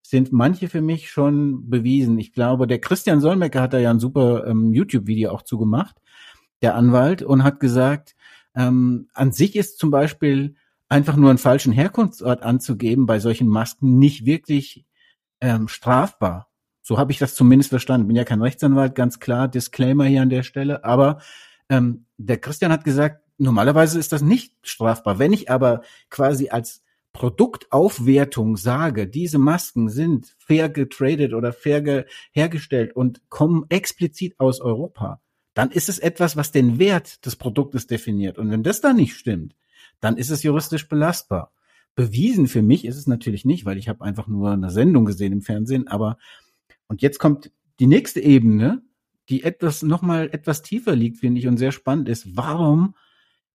Speaker 1: sind manche für mich schon bewiesen. Ich glaube, der Christian Solmecke hat da ja ein super ähm, YouTube-Video auch zugemacht, der Anwalt, und hat gesagt, ähm, an sich ist zum Beispiel einfach nur einen falschen Herkunftsort anzugeben bei solchen Masken nicht wirklich ähm, strafbar. So habe ich das zumindest verstanden. Bin ja kein Rechtsanwalt, ganz klar, Disclaimer hier an der Stelle. Aber ähm, der Christian hat gesagt, normalerweise ist das nicht strafbar. Wenn ich aber quasi als Produktaufwertung sage, diese Masken sind fair getradet oder fair hergestellt und kommen explizit aus Europa, dann ist es etwas, was den Wert des Produktes definiert. Und wenn das dann nicht stimmt, dann ist es juristisch belastbar. Bewiesen für mich ist es natürlich nicht, weil ich habe einfach nur eine Sendung gesehen im Fernsehen. Aber und jetzt kommt die nächste Ebene, die etwas noch mal etwas tiefer liegt, finde ich und sehr spannend ist. Warum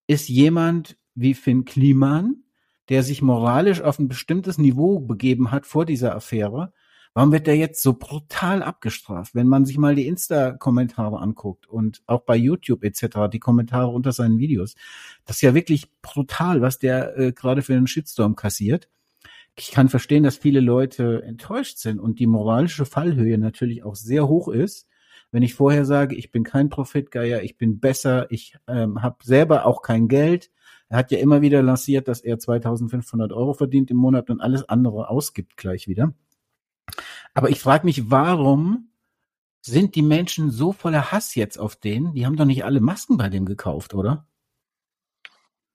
Speaker 1: ist jemand wie Finn Kliman, der sich moralisch auf ein bestimmtes Niveau begeben hat vor dieser Affäre, Warum wird der jetzt so brutal abgestraft? Wenn man sich mal die Insta-Kommentare anguckt und auch bei YouTube etc., die Kommentare unter seinen Videos, das ist ja wirklich brutal, was der äh, gerade für einen Shitstorm kassiert. Ich kann verstehen, dass viele Leute enttäuscht sind und die moralische Fallhöhe natürlich auch sehr hoch ist. Wenn ich vorher sage, ich bin kein Profitgeier, ich bin besser, ich ähm, habe selber auch kein Geld. Er hat ja immer wieder lanciert, dass er 2500 Euro verdient im Monat und alles andere ausgibt gleich wieder. Aber ich frage mich, warum sind die Menschen so voller Hass jetzt auf den? Die haben doch nicht alle Masken bei dem gekauft, oder?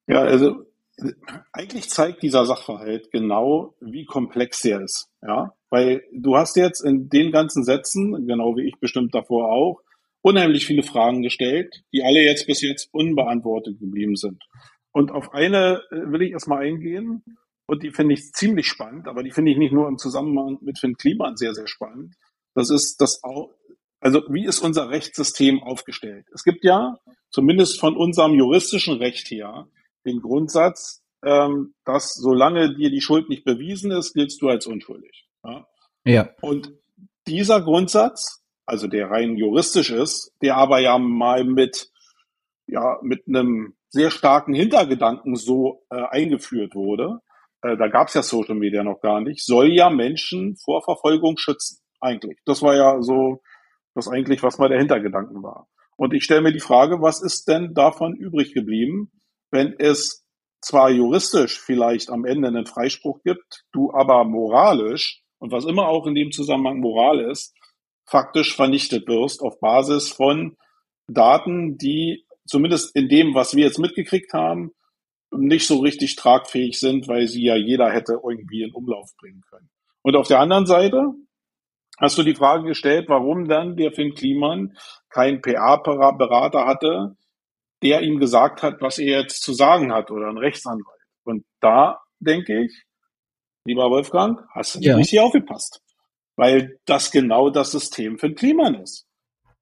Speaker 2: Ja, also eigentlich zeigt dieser Sachverhalt genau, wie komplex er ist. Ja, weil du hast jetzt in den ganzen Sätzen, genau wie ich bestimmt davor auch, unheimlich viele Fragen gestellt, die alle jetzt bis jetzt unbeantwortet geblieben sind. Und auf eine äh, will ich erstmal eingehen. Und die finde ich ziemlich spannend, aber die finde ich nicht nur im Zusammenhang mit Finn Kliman sehr, sehr spannend. Das ist das auch, also wie ist unser Rechtssystem aufgestellt? Es gibt ja, zumindest von unserem juristischen Recht her, den Grundsatz, ähm, dass solange dir die Schuld nicht bewiesen ist, giltst du als unschuldig. Ja.
Speaker 1: ja.
Speaker 2: Und dieser Grundsatz, also der rein juristisch ist, der aber ja mal mit, ja, mit einem sehr starken Hintergedanken so äh, eingeführt wurde, äh, da gab es ja Social Media noch gar nicht, soll ja Menschen vor Verfolgung schützen, eigentlich. Das war ja so das eigentlich, was mal der Hintergedanken war. Und ich stelle mir die Frage, was ist denn davon übrig geblieben, wenn es zwar juristisch vielleicht am Ende einen Freispruch gibt, du aber moralisch und was immer auch in dem Zusammenhang Moral ist, faktisch vernichtet wirst auf Basis von Daten, die zumindest in dem, was wir jetzt mitgekriegt haben, nicht so richtig tragfähig sind, weil sie ja jeder hätte irgendwie in Umlauf bringen können. Und auf der anderen Seite hast du die Frage gestellt, warum dann der Finn Kliman keinen PA-Berater hatte, der ihm gesagt hat, was er jetzt zu sagen hat oder ein Rechtsanwalt. Und da denke ich, lieber Wolfgang, hast du nicht ja. richtig aufgepasst. Weil das genau das System für Kliman ist.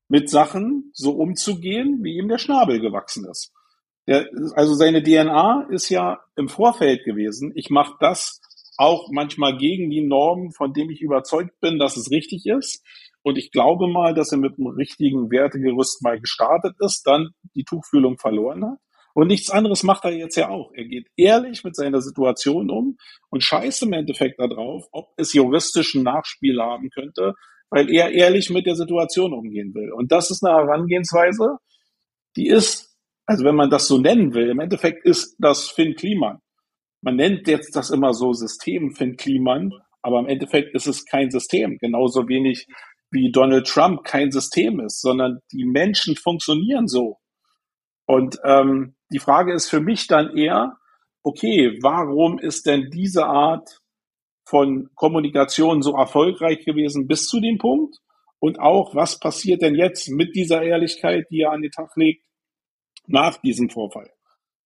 Speaker 2: Mit Sachen so umzugehen, wie ihm der Schnabel gewachsen ist. Der, also seine DNA ist ja im Vorfeld gewesen. Ich mache das auch manchmal gegen die Normen, von dem ich überzeugt bin, dass es richtig ist. Und ich glaube mal, dass er mit einem richtigen Wertegerüst mal gestartet ist, dann die Tuchfühlung verloren hat. Und nichts anderes macht er jetzt ja auch. Er geht ehrlich mit seiner Situation um und scheißt im Endeffekt darauf, ob es juristischen Nachspiel haben könnte, weil er ehrlich mit der Situation umgehen will. Und das ist eine Herangehensweise, die ist Also wenn man das so nennen will, im Endeffekt ist das Finn Kliman. Man nennt jetzt das immer so System Finn Kliman, aber im Endeffekt ist es kein System. Genauso wenig wie Donald Trump kein System ist, sondern die Menschen funktionieren so. Und ähm, die Frage ist für mich dann eher, okay, warum ist denn diese Art von Kommunikation so erfolgreich gewesen bis zu dem Punkt? Und auch, was passiert denn jetzt mit dieser Ehrlichkeit, die er an den Tag legt, nach diesem Vorfall?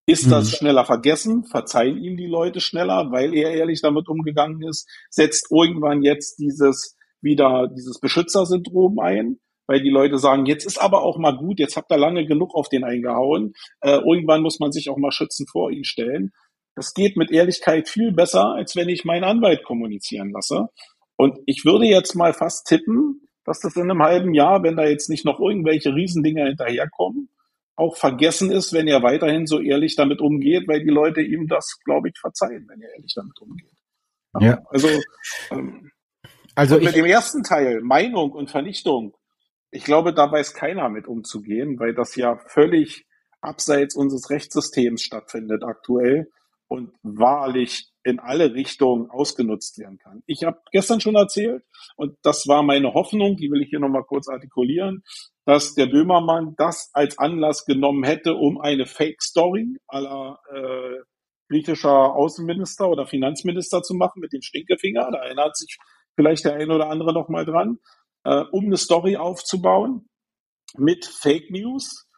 Speaker 2: Ist das mhm. schneller vergessen? Verzeihen ihm die Leute schneller, weil er ehrlich damit umgegangen ist? Setzt irgendwann jetzt dieses wieder dieses Beschützersyndrom ein? Weil die Leute sagen, jetzt ist aber auch mal gut, jetzt habt ihr lange genug auf den eingehauen. Äh, irgendwann muss man sich auch mal schützen vor ihn stellen. Das geht mit Ehrlichkeit viel besser, als wenn ich meinen Anwalt kommunizieren lasse. Und ich würde jetzt mal fast tippen, dass das in einem halben Jahr, wenn da jetzt nicht noch irgendwelche Riesendinger hinterherkommen, auch vergessen ist, wenn er weiterhin so ehrlich damit umgeht, weil die Leute ihm das, glaube ich, verzeihen, wenn er ehrlich damit umgeht. Ja. Also, ähm, also mit dem ersten Teil, Meinung und Vernichtung, ich glaube, da weiß keiner mit umzugehen, weil das ja völlig abseits unseres Rechtssystems stattfindet aktuell und wahrlich in alle Richtungen ausgenutzt werden kann. Ich habe gestern schon erzählt, und das war meine Hoffnung, die will ich hier nochmal kurz artikulieren, dass der Böhmermann das als Anlass genommen hätte, um eine Fake-Story aller äh, griechischer Außenminister oder Finanzminister zu machen mit dem Stinkefinger. Da erinnert sich vielleicht der eine oder andere noch mal dran, äh, um eine Story aufzubauen mit Fake News,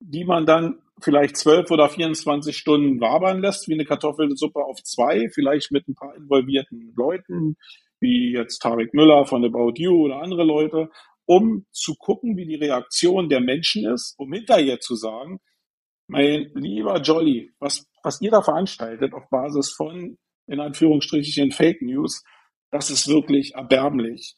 Speaker 2: die man dann vielleicht zwölf oder 24 Stunden wabern lässt, wie eine Kartoffelsuppe auf zwei, vielleicht mit ein paar involvierten Leuten, wie jetzt Tarek Müller von About You oder andere Leute, um zu gucken, wie die Reaktion der Menschen ist, um hinterher zu sagen, mein lieber Jolly, was, was ihr da veranstaltet auf Basis von, in Anführungsstrichen, Fake News, das ist wirklich erbärmlich.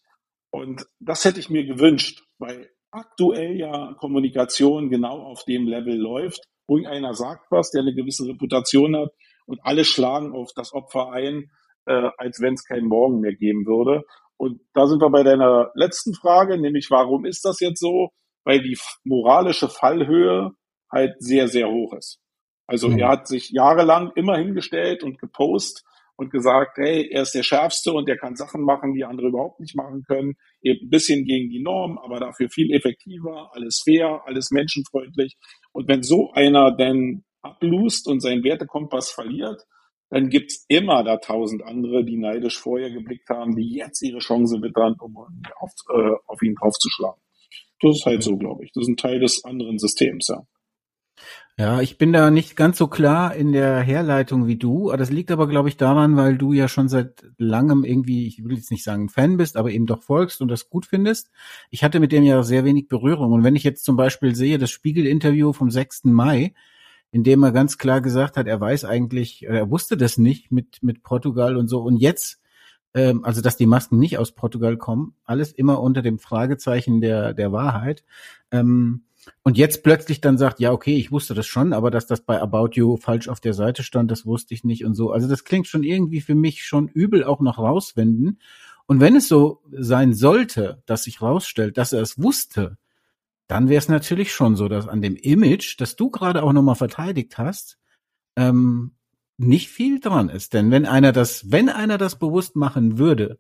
Speaker 2: Und das hätte ich mir gewünscht, weil aktuell ja Kommunikation genau auf dem Level läuft. Irgendeiner sagt was, der eine gewisse Reputation hat und alle schlagen auf das Opfer ein, äh, als wenn es keinen Morgen mehr geben würde. Und da sind wir bei deiner letzten Frage, nämlich warum ist das jetzt so? Weil die moralische Fallhöhe halt sehr, sehr hoch ist. Also mhm. er hat sich jahrelang immer hingestellt und gepostet und gesagt, hey, er ist der Schärfste und er kann Sachen machen, die andere überhaupt nicht machen können. Eben ein bisschen gegen die Norm, aber dafür viel effektiver, alles fair, alles menschenfreundlich. Und wenn so einer denn ablust und seinen Wertekompass verliert, dann gibt's immer da tausend andere, die neidisch vorher geblickt haben, die jetzt ihre Chance wittern, um auf, äh, auf ihn draufzuschlagen. Das ist halt so, glaube ich. Das ist ein Teil des anderen Systems, ja.
Speaker 1: Ja, ich bin da nicht ganz so klar in der Herleitung wie du. Das liegt aber, glaube ich, daran, weil du ja schon seit langem irgendwie, ich will jetzt nicht sagen Fan bist, aber eben doch folgst und das gut findest. Ich hatte mit dem ja sehr wenig Berührung. Und wenn ich jetzt zum Beispiel sehe, das Spiegel-Interview vom 6. Mai, in dem er ganz klar gesagt hat, er weiß eigentlich, er wusste das nicht mit, mit Portugal und so. Und jetzt, ähm, also dass die Masken nicht aus Portugal kommen, alles immer unter dem Fragezeichen der, der Wahrheit. Ähm, und jetzt plötzlich dann sagt, ja, okay, ich wusste das schon, aber dass das bei About You falsch auf der Seite stand, das wusste ich nicht und so. Also das klingt schon irgendwie für mich schon übel auch noch rauswenden. Und wenn es so sein sollte, dass sich rausstellt, dass er es wusste, dann wäre es natürlich schon so, dass an dem Image, das du gerade auch nochmal verteidigt hast, ähm, nicht viel dran ist. Denn wenn einer das, wenn einer das bewusst machen würde,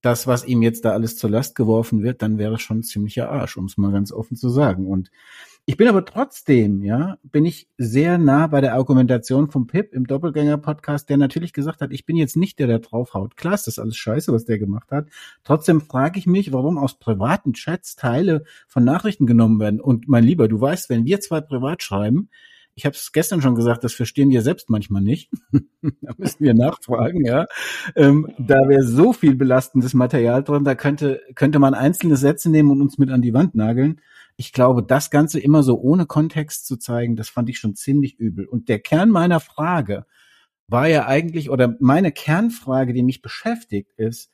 Speaker 1: das, was ihm jetzt da alles zur Last geworfen wird, dann wäre es schon ziemlicher Arsch, um es mal ganz offen zu sagen. Und ich bin aber trotzdem, ja, bin ich sehr nah bei der Argumentation vom Pip im Doppelgänger-Podcast, der natürlich gesagt hat, ich bin jetzt nicht der, der draufhaut. Klar ist das alles scheiße, was der gemacht hat. Trotzdem frage ich mich, warum aus privaten Chats Teile von Nachrichten genommen werden. Und mein Lieber, du weißt, wenn wir zwei privat schreiben, ich habe es gestern schon gesagt, das verstehen wir selbst manchmal nicht. da müssen wir nachfragen, ja. Ähm, da wäre so viel belastendes Material drin, da könnte, könnte man einzelne Sätze nehmen und uns mit an die Wand nageln. Ich glaube, das Ganze immer so ohne Kontext zu zeigen, das fand ich schon ziemlich übel. Und der Kern meiner Frage war ja eigentlich, oder meine Kernfrage, die mich beschäftigt, ist,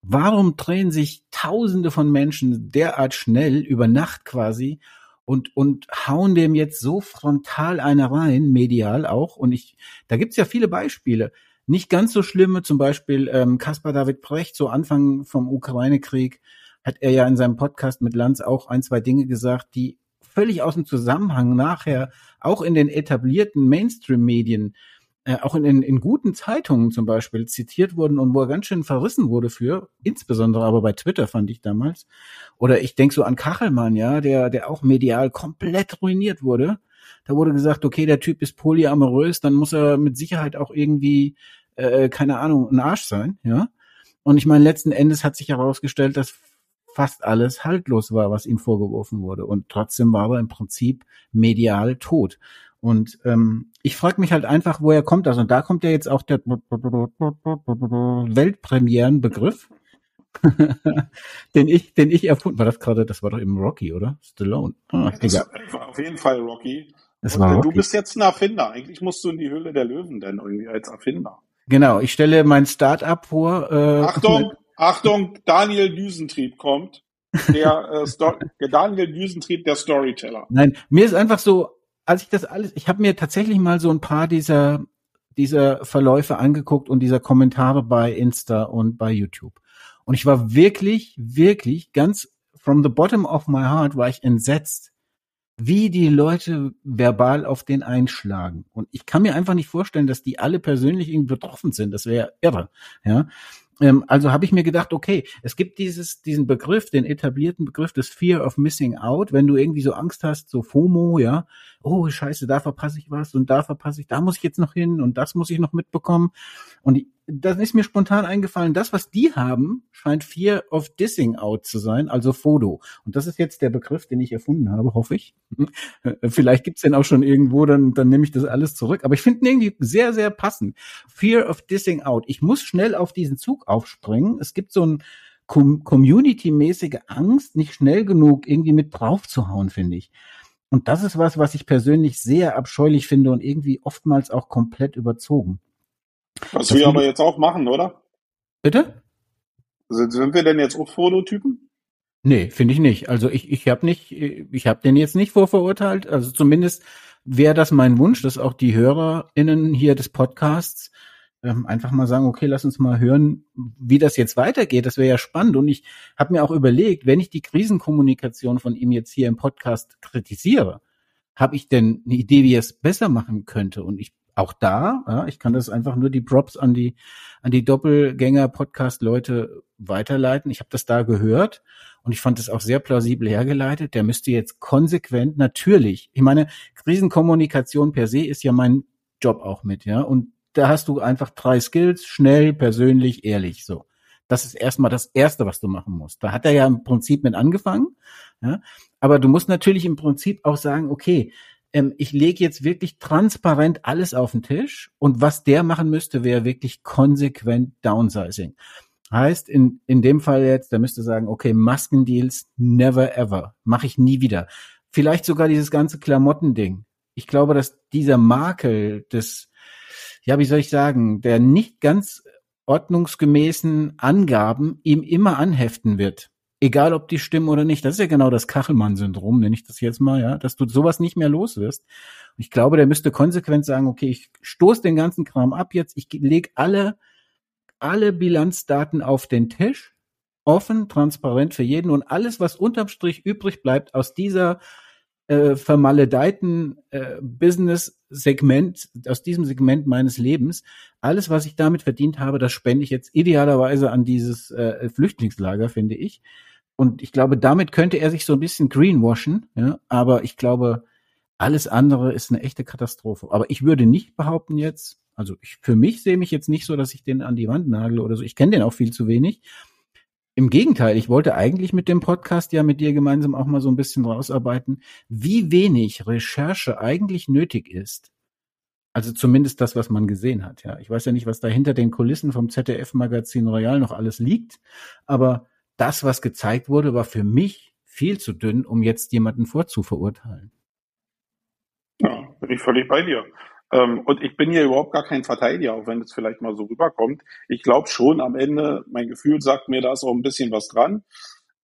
Speaker 1: warum drehen sich Tausende von Menschen derart schnell über Nacht quasi und, und hauen dem jetzt so frontal eine rein, medial auch. Und ich, da gibt's ja viele Beispiele. Nicht ganz so schlimme, zum Beispiel ähm, Kaspar David Precht, so Anfang vom Ukraine-Krieg, hat er ja in seinem Podcast mit Lanz auch ein, zwei Dinge gesagt, die völlig aus dem Zusammenhang nachher auch in den etablierten Mainstream-Medien äh, auch in, in, in guten Zeitungen zum Beispiel zitiert wurden und wo er ganz schön verrissen wurde für, insbesondere aber bei Twitter fand ich damals. Oder ich denke so an Kachelmann, ja, der, der auch medial komplett ruiniert wurde. Da wurde gesagt, okay, der Typ ist polyamorös, dann muss er mit Sicherheit auch irgendwie, äh, keine Ahnung, ein Arsch sein, ja. Und ich meine, letzten Endes hat sich herausgestellt, dass fast alles haltlos war, was ihm vorgeworfen wurde. Und trotzdem war er im Prinzip medial tot. Und ähm, ich frage mich halt einfach, woher kommt das? Und da kommt ja jetzt auch der Weltpremierenbegriff, den ich, den ich erfunden. War das gerade? Das war doch eben Rocky, oder? Stallone.
Speaker 2: Ah, egal. auf jeden Fall Rocky. Das war Rocky. Du bist jetzt ein Erfinder. Eigentlich musst du in die Hülle der Löwen denn irgendwie als Erfinder.
Speaker 1: Genau. Ich stelle mein Start-up vor.
Speaker 2: Äh, Achtung, Achtung, Daniel Düsentrieb kommt. Der, äh, der Daniel Düsentrieb, der Storyteller.
Speaker 1: Nein, mir ist einfach so als ich das alles, ich habe mir tatsächlich mal so ein paar dieser dieser Verläufe angeguckt und dieser Kommentare bei Insta und bei YouTube. Und ich war wirklich, wirklich ganz from the bottom of my heart war ich entsetzt, wie die Leute verbal auf den einschlagen. Und ich kann mir einfach nicht vorstellen, dass die alle persönlich irgendwie betroffen sind. Das wäre irre. Ja. Ähm, also habe ich mir gedacht, okay, es gibt dieses, diesen Begriff, den etablierten Begriff des Fear of Missing Out, wenn du irgendwie so Angst hast, so FOMO, ja, oh scheiße, da verpasse ich was und da verpasse ich, da muss ich jetzt noch hin und das muss ich noch mitbekommen. Und das ist mir spontan eingefallen, das, was die haben, scheint Fear of Dissing Out zu sein, also Foto. Und das ist jetzt der Begriff, den ich erfunden habe, hoffe ich. Vielleicht gibt's den auch schon irgendwo, dann, dann nehme ich das alles zurück. Aber ich finde ihn irgendwie sehr, sehr passend. Fear of Dissing Out. Ich muss schnell auf diesen Zug aufspringen. Es gibt so ein Community-mäßige Angst, nicht schnell genug irgendwie mit drauf zu hauen, finde ich. Und das ist was, was ich persönlich sehr abscheulich finde und irgendwie oftmals auch komplett überzogen.
Speaker 2: Was das wir aber jetzt auch machen, oder?
Speaker 1: Bitte?
Speaker 2: Sind, sind wir denn jetzt auch Fototypen?
Speaker 1: Nee, finde ich nicht. Also ich, ich habe nicht, ich habe den jetzt nicht vorverurteilt. Also zumindest wäre das mein Wunsch, dass auch die HörerInnen hier des Podcasts ähm, einfach mal sagen, okay, lass uns mal hören, wie das jetzt weitergeht. Das wäre ja spannend. Und ich habe mir auch überlegt, wenn ich die Krisenkommunikation von ihm jetzt hier im Podcast kritisiere, habe ich denn eine Idee, wie er es besser machen könnte? Und ich auch da, ja, ich kann das einfach nur die Props an die an die Doppelgänger-Podcast-Leute weiterleiten. Ich habe das da gehört und ich fand es auch sehr plausibel hergeleitet. Der müsste jetzt konsequent, natürlich, ich meine, Krisenkommunikation per se ist ja mein Job auch mit, ja. Und da hast du einfach drei Skills, schnell, persönlich, ehrlich, so. Das ist erstmal das Erste, was du machen musst. Da hat er ja im Prinzip mit angefangen, ja. Aber du musst natürlich im Prinzip auch sagen, okay, ähm, ich lege jetzt wirklich transparent alles auf den Tisch und was der machen müsste, wäre wirklich konsequent Downsizing. Heißt, in, in dem Fall jetzt, der müsste sagen, okay, Maskendeals never ever, mache ich nie wieder. Vielleicht sogar dieses ganze Klamottending. Ich glaube, dass dieser Makel des, ja, wie soll ich sagen, der nicht ganz ordnungsgemäßen Angaben ihm immer anheften wird egal ob die stimmen oder nicht. Das ist ja genau das Kachelmann-Syndrom, nenne ich das jetzt mal, ja, dass du sowas nicht mehr los wirst. Ich glaube, der müsste konsequent sagen, okay, ich stoße den ganzen Kram ab jetzt, ich lege alle, alle Bilanzdaten auf den Tisch, offen, transparent für jeden und alles, was unterm Strich übrig bleibt aus dieser äh, vermaledeiten äh, Business-Segment, aus diesem Segment meines Lebens, alles, was ich damit verdient habe, das spende ich jetzt idealerweise an dieses äh, Flüchtlingslager, finde ich. Und ich glaube, damit könnte er sich so ein bisschen greenwashen, ja, aber ich glaube, alles andere ist eine echte Katastrophe. Aber ich würde nicht behaupten jetzt, also ich, für mich sehe mich jetzt nicht so, dass ich den an die Wand nagle oder so. Ich kenne den auch viel zu wenig. Im Gegenteil, ich wollte eigentlich mit dem Podcast ja mit dir gemeinsam auch mal so ein bisschen rausarbeiten, wie wenig Recherche eigentlich nötig ist. Also zumindest das, was man gesehen hat, ja. Ich weiß ja nicht, was da hinter den Kulissen vom ZDF-Magazin Royal noch alles liegt, aber das, was gezeigt wurde, war für mich viel zu dünn, um jetzt jemanden vorzuverurteilen.
Speaker 2: Ja, bin ich völlig bei dir. Ähm, und ich bin hier überhaupt gar kein Verteidiger, auch wenn es vielleicht mal so rüberkommt. Ich glaube schon am Ende, mein Gefühl sagt mir, da ist auch ein bisschen was dran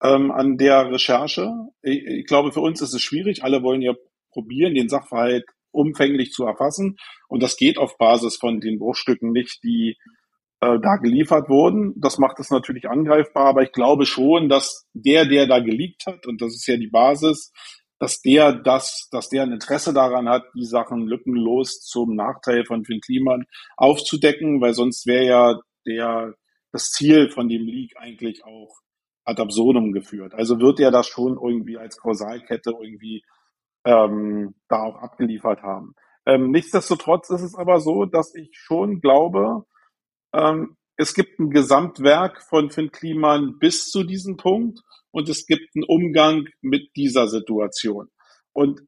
Speaker 2: ähm, an der Recherche. Ich, ich glaube, für uns ist es schwierig. Alle wollen ja probieren, den Sachverhalt umfänglich zu erfassen. Und das geht auf Basis von den Bruchstücken nicht, die äh, da geliefert wurden. Das macht es natürlich angreifbar, aber ich glaube schon, dass der, der da geleakt hat, und das ist ja die Basis, dass der das, dass der ein Interesse daran hat, die Sachen lückenlos zum Nachteil von Finn Kliman aufzudecken, weil sonst wäre ja der, das Ziel von dem Leak eigentlich auch ad absurdum geführt. Also wird er das schon irgendwie als Kausalkette irgendwie ähm, da auch abgeliefert haben. Ähm, nichtsdestotrotz ist es aber so, dass ich schon glaube, ähm, es gibt ein Gesamtwerk von Finn Kliman bis zu diesem Punkt und es gibt einen Umgang mit dieser Situation. Und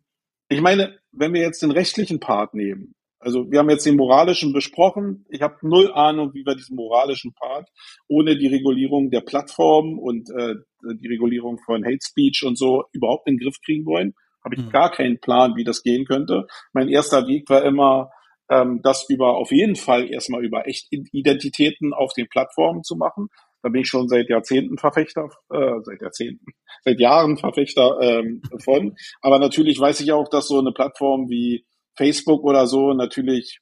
Speaker 2: ich meine, wenn wir jetzt den rechtlichen Part nehmen, also wir haben jetzt den moralischen besprochen. Ich habe null Ahnung, wie wir diesen moralischen Part ohne die Regulierung der Plattform und äh, die Regulierung von Hate Speech und so überhaupt in den Griff kriegen wollen. Habe ich mhm. gar keinen Plan, wie das gehen könnte. Mein erster Weg war immer, ähm, das über auf jeden Fall erstmal über Echt-Identitäten auf den Plattformen zu machen. Da bin ich schon seit Jahrzehnten Verfechter, äh, seit Jahrzehnten, seit Jahren Verfechter ähm, von. Aber natürlich weiß ich auch, dass so eine Plattform wie Facebook oder so natürlich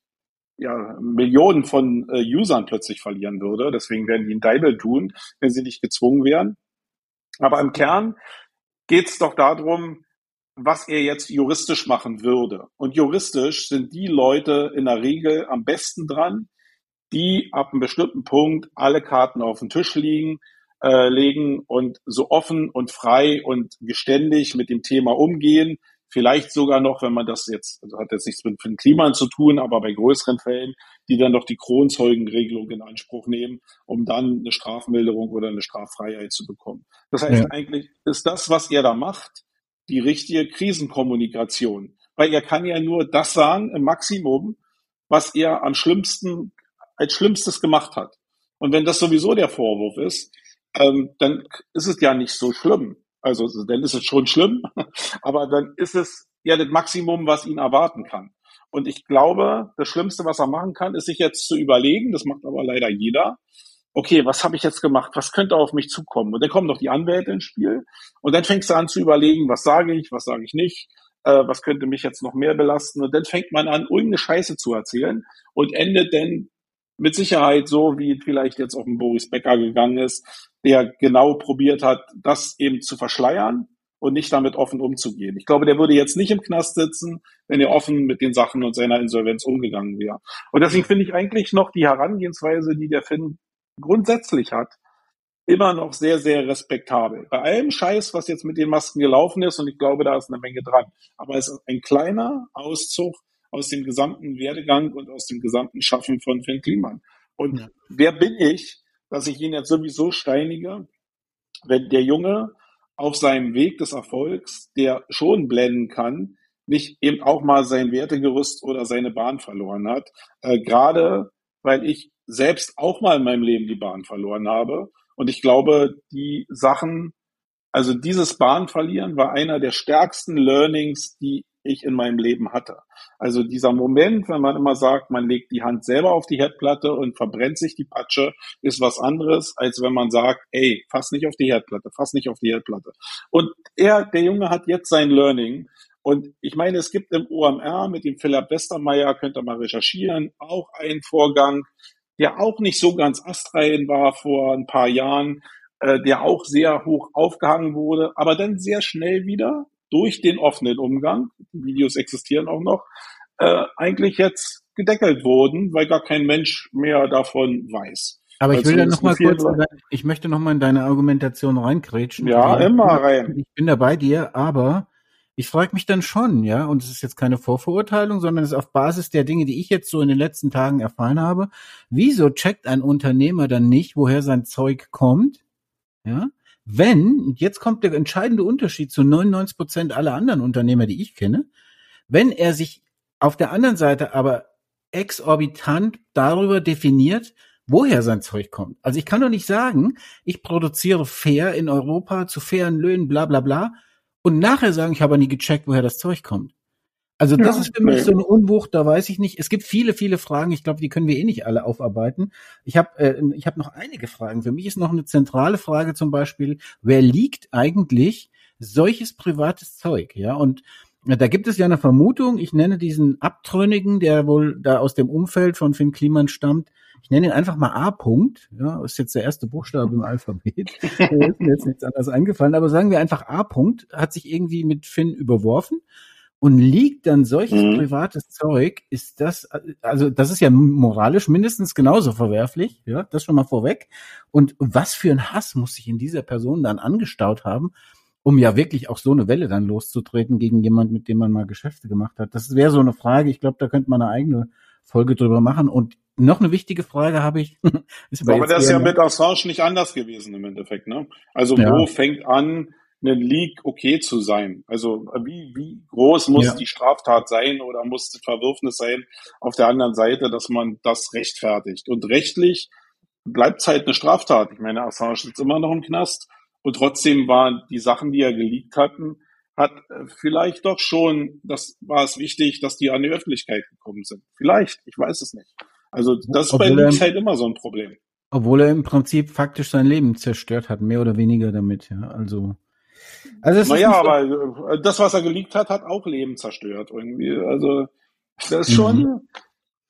Speaker 2: ja, Millionen von äh, Usern plötzlich verlieren würde. Deswegen werden die ein Deibel tun, wenn sie nicht gezwungen wären. Aber im Kern geht es doch darum, was er jetzt juristisch machen würde. Und juristisch sind die Leute in der Regel am besten dran, die ab einem bestimmten Punkt alle Karten auf den Tisch liegen, äh, legen und so offen und frei und geständig mit dem Thema umgehen, Vielleicht sogar noch, wenn man das jetzt, also hat jetzt nichts mit dem Klima zu tun, aber bei größeren Fällen, die dann doch die Kronzeugenregelung in Anspruch nehmen, um dann eine Strafmilderung oder eine Straffreiheit zu bekommen. Das heißt, ja. eigentlich ist das, was er da macht, die richtige Krisenkommunikation. Weil er kann ja nur das sagen im Maximum, was er am schlimmsten, als schlimmstes gemacht hat. Und wenn das sowieso der Vorwurf ist, ähm, dann ist es ja nicht so schlimm. Also dann ist es schon schlimm, aber dann ist es ja das Maximum, was ihn erwarten kann. Und ich glaube, das Schlimmste, was er machen kann, ist sich jetzt zu überlegen, das macht aber leider jeder, okay, was habe ich jetzt gemacht? Was könnte auf mich zukommen? Und dann kommen noch die Anwälte ins Spiel und dann fängst du an zu überlegen, was sage ich, was sage ich nicht, äh, was könnte mich jetzt noch mehr belasten? Und dann fängt man an, irgendeine Scheiße zu erzählen und endet dann mit Sicherheit so, wie vielleicht jetzt auch ein Boris Becker gegangen ist, der genau probiert hat, das eben zu verschleiern und nicht damit offen umzugehen. Ich glaube, der würde jetzt nicht im Knast sitzen, wenn er offen mit den Sachen und seiner Insolvenz umgegangen wäre. Und deswegen finde ich eigentlich noch die Herangehensweise, die der Finn grundsätzlich hat, immer noch sehr, sehr respektabel. Bei allem Scheiß, was jetzt mit den Masken gelaufen ist, und ich glaube, da ist eine Menge dran. Aber es ist ein kleiner Auszug aus dem gesamten Werdegang und aus dem gesamten Schaffen von Finn Kliman. Und ja. wer bin ich, dass ich ihn jetzt sowieso steinige, wenn der Junge auf seinem Weg des Erfolgs, der schon blenden kann, nicht eben auch mal sein Wertegerüst oder seine Bahn verloren hat. Äh, Gerade weil ich selbst auch mal in meinem Leben die Bahn verloren habe. Und ich glaube, die Sachen, also dieses Bahnverlieren war einer der stärksten Learnings, die ich in meinem Leben hatte. Also dieser Moment, wenn man immer sagt, man legt die Hand selber auf die Herdplatte und verbrennt sich die Patsche, ist was anderes, als wenn man sagt, ey, fass nicht auf die Herdplatte, fass nicht auf die Herdplatte. Und er, der Junge hat jetzt sein Learning. Und ich meine, es gibt im OMR mit dem Philipp Westermeier, könnt ihr mal recherchieren, auch einen Vorgang, der auch nicht so ganz astrein war vor ein paar Jahren, äh, der auch sehr hoch aufgehangen wurde, aber dann sehr schnell wieder durch den offenen Umgang, die Videos existieren auch noch, äh, eigentlich jetzt gedeckelt wurden, weil gar kein Mensch mehr davon weiß.
Speaker 1: Aber ich will da noch mal kurz, ich möchte noch mal in deine Argumentation reinkrätschen.
Speaker 2: Ja, also, immer rein.
Speaker 1: Ich bin da bei dir, aber ich frage mich dann schon, ja, und es ist jetzt keine Vorverurteilung, sondern es ist auf Basis der Dinge, die ich jetzt so in den letzten Tagen erfahren habe, wieso checkt ein Unternehmer dann nicht, woher sein Zeug kommt? Ja, wenn, jetzt kommt der entscheidende Unterschied zu 99 Prozent aller anderen Unternehmer, die ich kenne, wenn er sich auf der anderen Seite aber exorbitant darüber definiert, woher sein Zeug kommt. Also ich kann doch nicht sagen, ich produziere fair in Europa zu fairen Löhnen, bla bla bla, und nachher sagen, ich habe nie gecheckt, woher das Zeug kommt. Also das ja, ist für mich nee. so eine Unwucht, da weiß ich nicht. Es gibt viele, viele Fragen. Ich glaube, die können wir eh nicht alle aufarbeiten. Ich habe äh, ich hab noch einige Fragen. Für mich ist noch eine zentrale Frage zum Beispiel, wer liegt eigentlich solches privates Zeug? Ja, und Da gibt es ja eine Vermutung, ich nenne diesen Abtrünnigen, der wohl da aus dem Umfeld von Finn Kliman stammt, ich nenne ihn einfach mal A. -Punkt, ja, ist jetzt der erste Buchstabe im Alphabet. da ist mir jetzt nichts anderes eingefallen, aber sagen wir einfach A. -Punkt, hat sich irgendwie mit Finn überworfen und liegt dann solches mhm. privates Zeug, ist das, also das ist ja moralisch mindestens genauso verwerflich, ja, das schon mal vorweg. Und was für ein Hass muss sich in dieser Person dann angestaut haben, um ja wirklich auch so eine Welle dann loszutreten gegen jemand, mit dem man mal Geschäfte gemacht hat. Das wäre so eine Frage. Ich glaube, da könnte man eine eigene Folge drüber machen. Und noch eine wichtige Frage habe ich.
Speaker 2: aber das ist ja mit Assange nicht anders gewesen im Endeffekt, ne? Also ja. wo fängt an, ein Leak okay zu sein? Also wie, wie groß muss ja. die Straftat sein oder muss das Verwürfnis sein auf der anderen Seite, dass man das rechtfertigt? Und rechtlich bleibt es halt eine Straftat. Ich meine, Assange sitzt immer noch im Knast und trotzdem waren die Sachen, die er geleakt hatten, hat äh, vielleicht doch schon, das war es wichtig, dass die an die Öffentlichkeit gekommen sind. Vielleicht, ich weiß es nicht. Also das ist obwohl bei Leaks halt immer so ein Problem.
Speaker 1: Obwohl er im Prinzip faktisch sein Leben zerstört hat, mehr oder weniger damit, ja. Also, also
Speaker 2: naja, aber äh, das, was er geleakt hat, hat auch Leben zerstört irgendwie. Also das ist schon, mhm.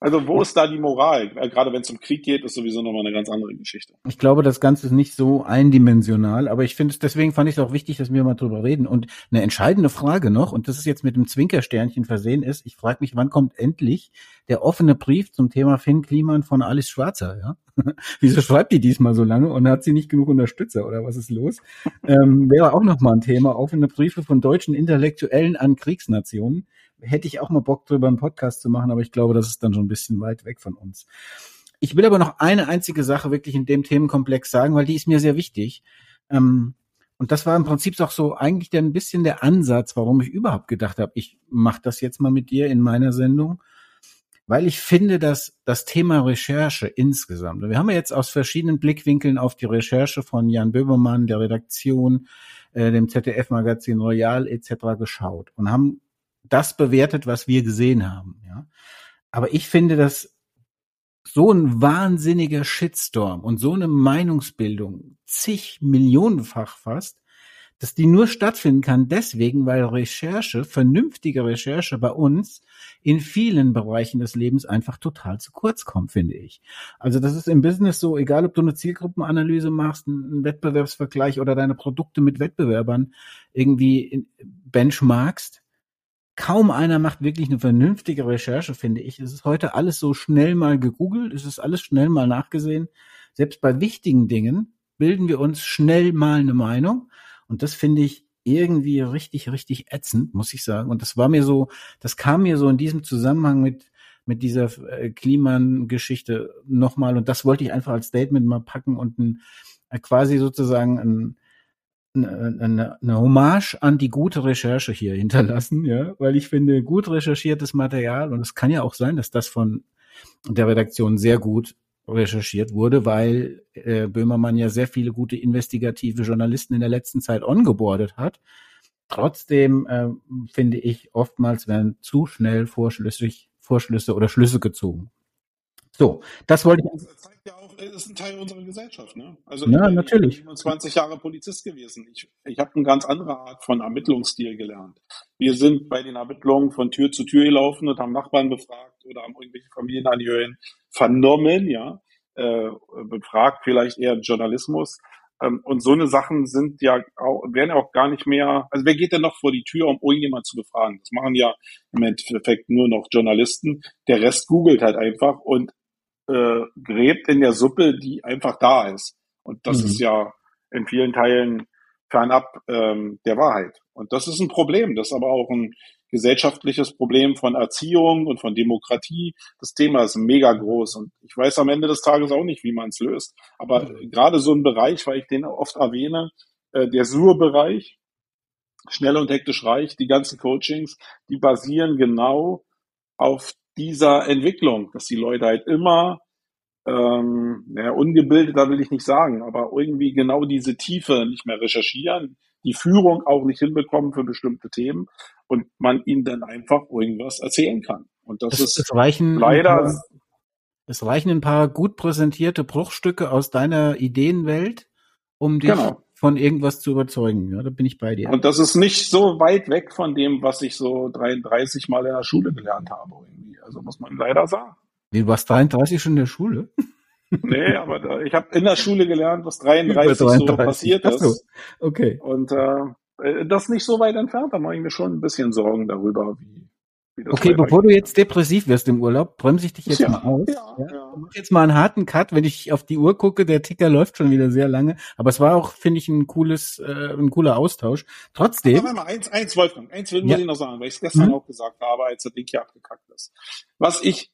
Speaker 2: Also wo ist da die Moral? Äh, gerade wenn es um Krieg geht, ist sowieso nochmal eine ganz andere Geschichte.
Speaker 1: Ich glaube, das Ganze ist nicht so eindimensional, aber ich finde es, deswegen fand ich es auch wichtig, dass wir mal drüber reden. Und eine entscheidende Frage noch, und das ist jetzt mit dem Zwinkersternchen versehen ist, ich frage mich, wann kommt endlich der offene Brief zum Thema Finn Kliman von Alice Schwarzer, ja? Wieso schreibt die diesmal so lange und hat sie nicht genug Unterstützer oder was ist los? ähm, wäre auch nochmal ein Thema, offene Briefe von deutschen Intellektuellen an Kriegsnationen hätte ich auch mal Bock drüber einen Podcast zu machen, aber ich glaube, das ist dann schon ein bisschen weit weg von uns. Ich will aber noch eine einzige Sache wirklich in dem Themenkomplex sagen, weil die ist mir sehr wichtig. Ähm, und das war im Prinzip auch so eigentlich der, ein bisschen der Ansatz, warum ich überhaupt gedacht habe, ich mache das jetzt mal mit dir in meiner Sendung, weil ich finde, dass das Thema Recherche insgesamt, wir haben ja jetzt aus verschiedenen Blickwinkeln auf die Recherche von Jan Böbermann, der Redaktion, äh, dem ZDF-Magazin Royal etc. geschaut und haben das bewertet, was wir gesehen haben. Ja? Aber ich finde, dass so ein wahnsinniger Shitstorm und so eine Meinungsbildung zig Millionenfach fast, dass die nur stattfinden kann deswegen, weil Recherche, vernünftige Recherche bei uns in vielen Bereichen des Lebens einfach total zu kurz kommt, finde ich. Also das ist im Business so, egal ob du eine Zielgruppenanalyse machst, einen Wettbewerbsvergleich oder deine Produkte mit Wettbewerbern irgendwie benchmarkst, kaum einer macht wirklich eine vernünftige Recherche, finde ich. Es ist heute alles so schnell mal gegoogelt, es ist alles schnell mal nachgesehen. Selbst bei wichtigen Dingen bilden wir uns schnell mal eine Meinung. Und das finde ich irgendwie richtig, richtig ätzend, muss ich sagen. Und das war mir so, das kam mir so in diesem Zusammenhang mit, mit dieser äh, Kliman-Geschichte nochmal. Und das wollte ich einfach als Statement mal packen und ein, äh, quasi sozusagen ein, eine, eine Hommage an die gute Recherche hier hinterlassen, ja, weil ich finde, gut recherchiertes Material, und es kann ja auch sein, dass das von der Redaktion sehr gut recherchiert wurde, weil äh, Böhmermann ja sehr viele gute investigative Journalisten in der letzten Zeit ongeboardet hat. Trotzdem äh, finde ich, oftmals werden zu schnell vorschlüssig, Vorschlüsse oder Schlüsse gezogen. So, das wollte ich.
Speaker 2: Das zeigt ja auch, ist ein Teil unserer Gesellschaft, ne?
Speaker 1: Also ja, ich natürlich.
Speaker 2: bin 27 Jahre Polizist gewesen. Ich, ich habe eine ganz andere Art von Ermittlungsstil gelernt. Wir sind bei den Ermittlungen von Tür zu Tür gelaufen und haben Nachbarn befragt oder haben irgendwelche Familienangehörigen vernommen, ja, äh, befragt, vielleicht eher Journalismus. Ähm, und so eine Sachen sind ja auch, werden ja auch gar nicht mehr, also wer geht denn noch vor die Tür, um irgendjemand zu befragen? Das machen ja im Endeffekt nur noch Journalisten. Der Rest googelt halt einfach und äh, gräbt in der Suppe, die einfach da ist. Und das mhm. ist ja in vielen Teilen fernab ähm, der Wahrheit. Und das ist ein Problem. Das ist aber auch ein gesellschaftliches Problem von Erziehung und von Demokratie. Das Thema ist mega groß und ich weiß am Ende des Tages auch nicht, wie man es löst. Aber mhm. gerade so ein Bereich, weil ich den oft erwähne, äh, der Sur-Bereich, schnell und hektisch reich, die ganzen Coachings, die basieren genau auf dieser Entwicklung, dass die Leute halt immer ähm, ja, ungebildeter will ich nicht sagen, aber irgendwie genau diese Tiefe nicht mehr recherchieren, die Führung auch nicht hinbekommen für bestimmte Themen und man ihnen dann einfach irgendwas erzählen kann. Und das es, ist reichen leider. Paar,
Speaker 1: es reichen ein paar gut präsentierte Bruchstücke aus deiner Ideenwelt, um dich genau. Von irgendwas zu überzeugen. Ja, da bin ich bei dir.
Speaker 2: Und das ist nicht so weit weg von dem, was ich so 33 Mal in der Schule gelernt habe. Irgendwie. Also muss man leider sagen.
Speaker 1: Nee, du warst 33 schon in der Schule?
Speaker 2: Nee, aber da, ich habe in der Schule gelernt, was 33, 33. so passiert ist. So.
Speaker 1: Okay.
Speaker 2: Und äh, das nicht so weit entfernt, da mache ich mir schon ein bisschen Sorgen darüber, wie,
Speaker 1: Okay, bevor du jetzt depressiv wirst im Urlaub, bremse ich dich jetzt ja, mal aus. Ja, ja. ja. Mach jetzt mal einen harten Cut, wenn ich auf die Uhr gucke, der Ticker läuft schon wieder sehr lange. Aber es war auch, finde ich, ein cooles, äh, ein cooler Austausch. Trotzdem. Aber
Speaker 2: mal, eins, eins, Wolfgang, eins will ja. muss ich noch sagen, weil ich es gestern mhm. auch gesagt habe, als der Ding hier abgekackt ist. Was ich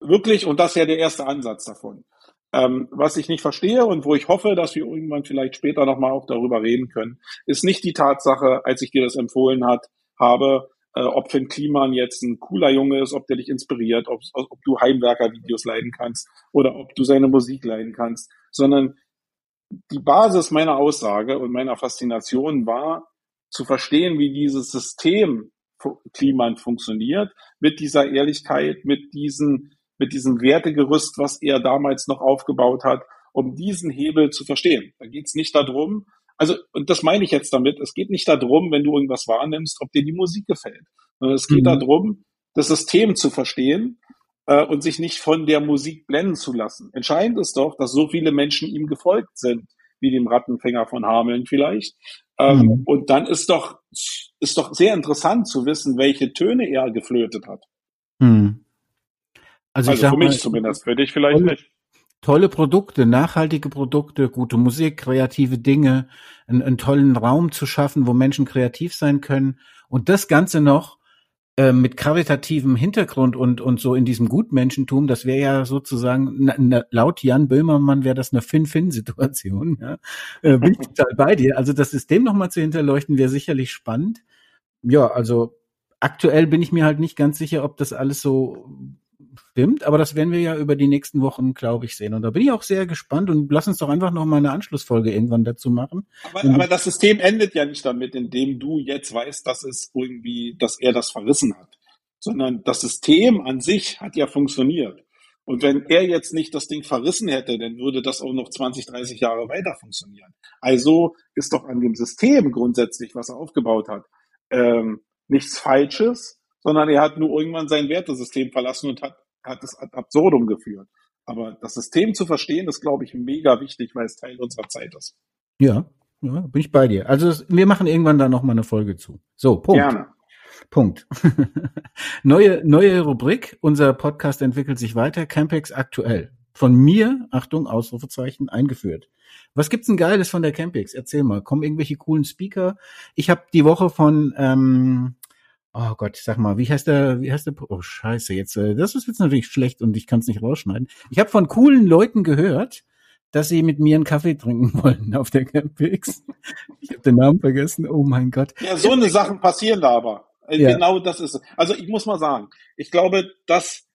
Speaker 2: wirklich, und das ist ja der erste Ansatz davon, ähm, was ich nicht verstehe und wo ich hoffe, dass wir irgendwann vielleicht später nochmal auch darüber reden können, ist nicht die Tatsache, als ich dir das empfohlen hat, habe, äh, ob Finn Kliman jetzt ein cooler Junge ist, ob der dich inspiriert, ob, ob du Heimwerker-Videos leiden kannst oder ob du seine Musik leiden kannst, sondern die Basis meiner Aussage und meiner Faszination war, zu verstehen, wie dieses System Kliman funktioniert, mit dieser Ehrlichkeit, mit diesen mit diesem Wertegerüst, was er damals noch aufgebaut hat, um diesen Hebel zu verstehen. Da geht es nicht darum, also, und das meine ich jetzt damit, es geht nicht darum, wenn du irgendwas wahrnimmst, ob dir die Musik gefällt, sondern es geht mhm. darum, das System zu verstehen äh, und sich nicht von der Musik blenden zu lassen. Entscheidend ist doch, dass so viele Menschen ihm gefolgt sind, wie dem Rattenfänger von Hameln vielleicht. Ähm, mhm. Und dann ist doch, ist doch sehr interessant zu wissen, welche Töne er geflötet hat.
Speaker 1: Mhm.
Speaker 2: Also, also für mich mal, zumindest, für dich vielleicht nicht.
Speaker 1: Tolle Produkte, nachhaltige Produkte, gute Musik, kreative Dinge, einen, einen tollen Raum zu schaffen, wo Menschen kreativ sein können und das Ganze noch äh, mit karitativem Hintergrund und und so in diesem Gutmenschentum, das wäre ja sozusagen na, na, laut Jan Böhmermann wäre das eine Fin-Fin-Situation. Ja? Äh, bin ich total bei dir. Also das System nochmal zu hinterleuchten wäre sicherlich spannend. Ja, also aktuell bin ich mir halt nicht ganz sicher, ob das alles so stimmt, aber das werden wir ja über die nächsten Wochen, glaube ich, sehen. Und da bin ich auch sehr gespannt und lass uns doch einfach noch mal eine Anschlussfolge irgendwann dazu machen.
Speaker 2: Aber, aber das System endet ja nicht damit, indem du jetzt weißt, dass es irgendwie, dass er das verrissen hat, sondern das System an sich hat ja funktioniert. Und wenn er jetzt nicht das Ding verrissen hätte, dann würde das auch noch 20, 30 Jahre weiter funktionieren. Also ist doch an dem System grundsätzlich, was er aufgebaut hat, ähm, nichts Falsches, sondern er hat nur irgendwann sein Wertesystem verlassen und hat, hat es ad absurdum geführt. Aber das System zu verstehen, ist, glaube ich, mega wichtig, weil es Teil unserer Zeit ist.
Speaker 1: Ja, ja bin ich bei dir. Also wir machen irgendwann da noch mal eine Folge zu. So, Punkt. Gerne. Punkt. neue, neue Rubrik. Unser Podcast entwickelt sich weiter. Campex aktuell. Von mir, Achtung, Ausrufezeichen, eingeführt. Was gibt's denn Geiles von der Campix? Erzähl mal. Kommen irgendwelche coolen Speaker? Ich habe die Woche von ähm, Oh Gott, sag mal, wie heißt der, wie heißt der, oh scheiße, jetzt, äh, das ist jetzt natürlich schlecht und ich kann es nicht rausschneiden. Ich habe von coolen Leuten gehört, dass sie mit mir einen Kaffee trinken wollen auf der Campix. Ich habe den Namen vergessen, oh mein Gott.
Speaker 2: Ja, so eine Sachen passieren da aber. Äh, ja. Genau das ist Also ich muss mal sagen, ich glaube, das,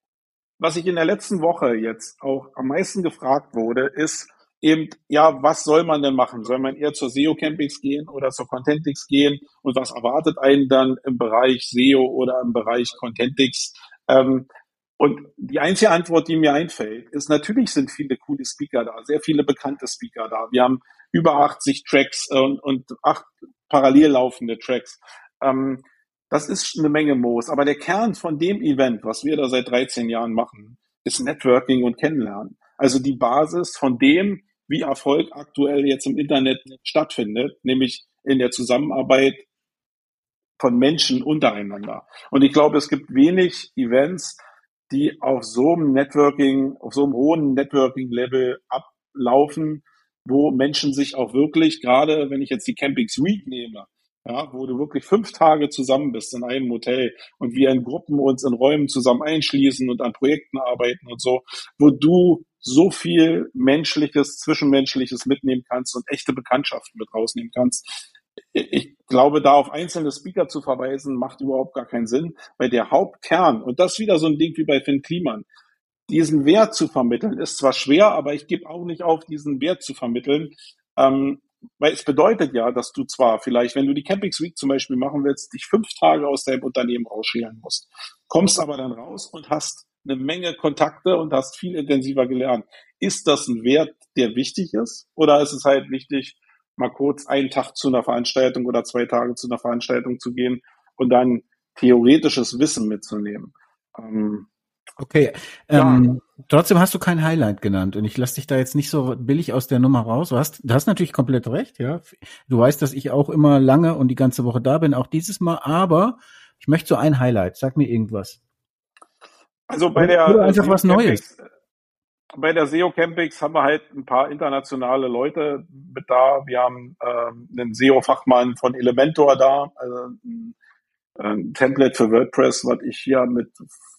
Speaker 2: was ich in der letzten Woche jetzt auch am meisten gefragt wurde, ist, eben, ja, was soll man denn machen? Soll man eher zur SEO-Campings gehen oder zur Contentix gehen? Und was erwartet einen dann im Bereich SEO oder im Bereich Contentix? Ähm, und die einzige Antwort, die mir einfällt, ist natürlich sind viele coole Speaker da, sehr viele bekannte Speaker da. Wir haben über 80 Tracks und, und acht parallel laufende Tracks. Ähm, das ist eine Menge Moos. Aber der Kern von dem Event, was wir da seit 13 Jahren machen, ist Networking und Kennenlernen. Also die Basis von dem, wie Erfolg aktuell jetzt im Internet stattfindet, nämlich in der Zusammenarbeit von Menschen untereinander. Und ich glaube, es gibt wenig Events, die auf so einem Networking, auf so einem hohen Networking-Level ablaufen, wo Menschen sich auch wirklich, gerade wenn ich jetzt die Campings Week nehme, ja, wo du wirklich fünf Tage zusammen bist in einem Hotel und wir in Gruppen uns in Räumen zusammen einschließen und an Projekten arbeiten und so, wo du so viel Menschliches, Zwischenmenschliches mitnehmen kannst und echte Bekanntschaften mit rausnehmen kannst. Ich glaube, da auf einzelne Speaker zu verweisen, macht überhaupt gar keinen Sinn, weil der Hauptkern, und das ist wieder so ein Ding wie bei Finn Kliman, diesen Wert zu vermitteln, ist zwar schwer, aber ich gebe auch nicht auf, diesen Wert zu vermitteln, ähm, weil es bedeutet ja, dass du zwar vielleicht, wenn du die Campings Week zum Beispiel machen willst, dich fünf Tage aus deinem Unternehmen rausschälen musst, kommst aber dann raus und hast eine Menge Kontakte und hast viel intensiver gelernt. Ist das ein Wert, der wichtig ist? Oder ist es halt wichtig, mal kurz einen Tag zu einer Veranstaltung oder zwei Tage zu einer Veranstaltung zu gehen und dann theoretisches Wissen mitzunehmen. Ähm,
Speaker 1: okay, ähm, ja. trotzdem hast du kein Highlight genannt und ich lasse dich da jetzt nicht so billig aus der Nummer raus. Du hast, du hast natürlich komplett recht, ja. Du weißt, dass ich auch immer lange und die ganze Woche da bin, auch dieses Mal, aber ich möchte so ein Highlight. Sag mir irgendwas.
Speaker 2: Also bei der
Speaker 1: Oder einfach was Neues.
Speaker 2: Bei der SEO Campings haben wir halt ein paar internationale Leute mit da. Wir haben ähm, einen SEO-Fachmann von Elementor da, also ein, ein Template für WordPress, was ich hier mit,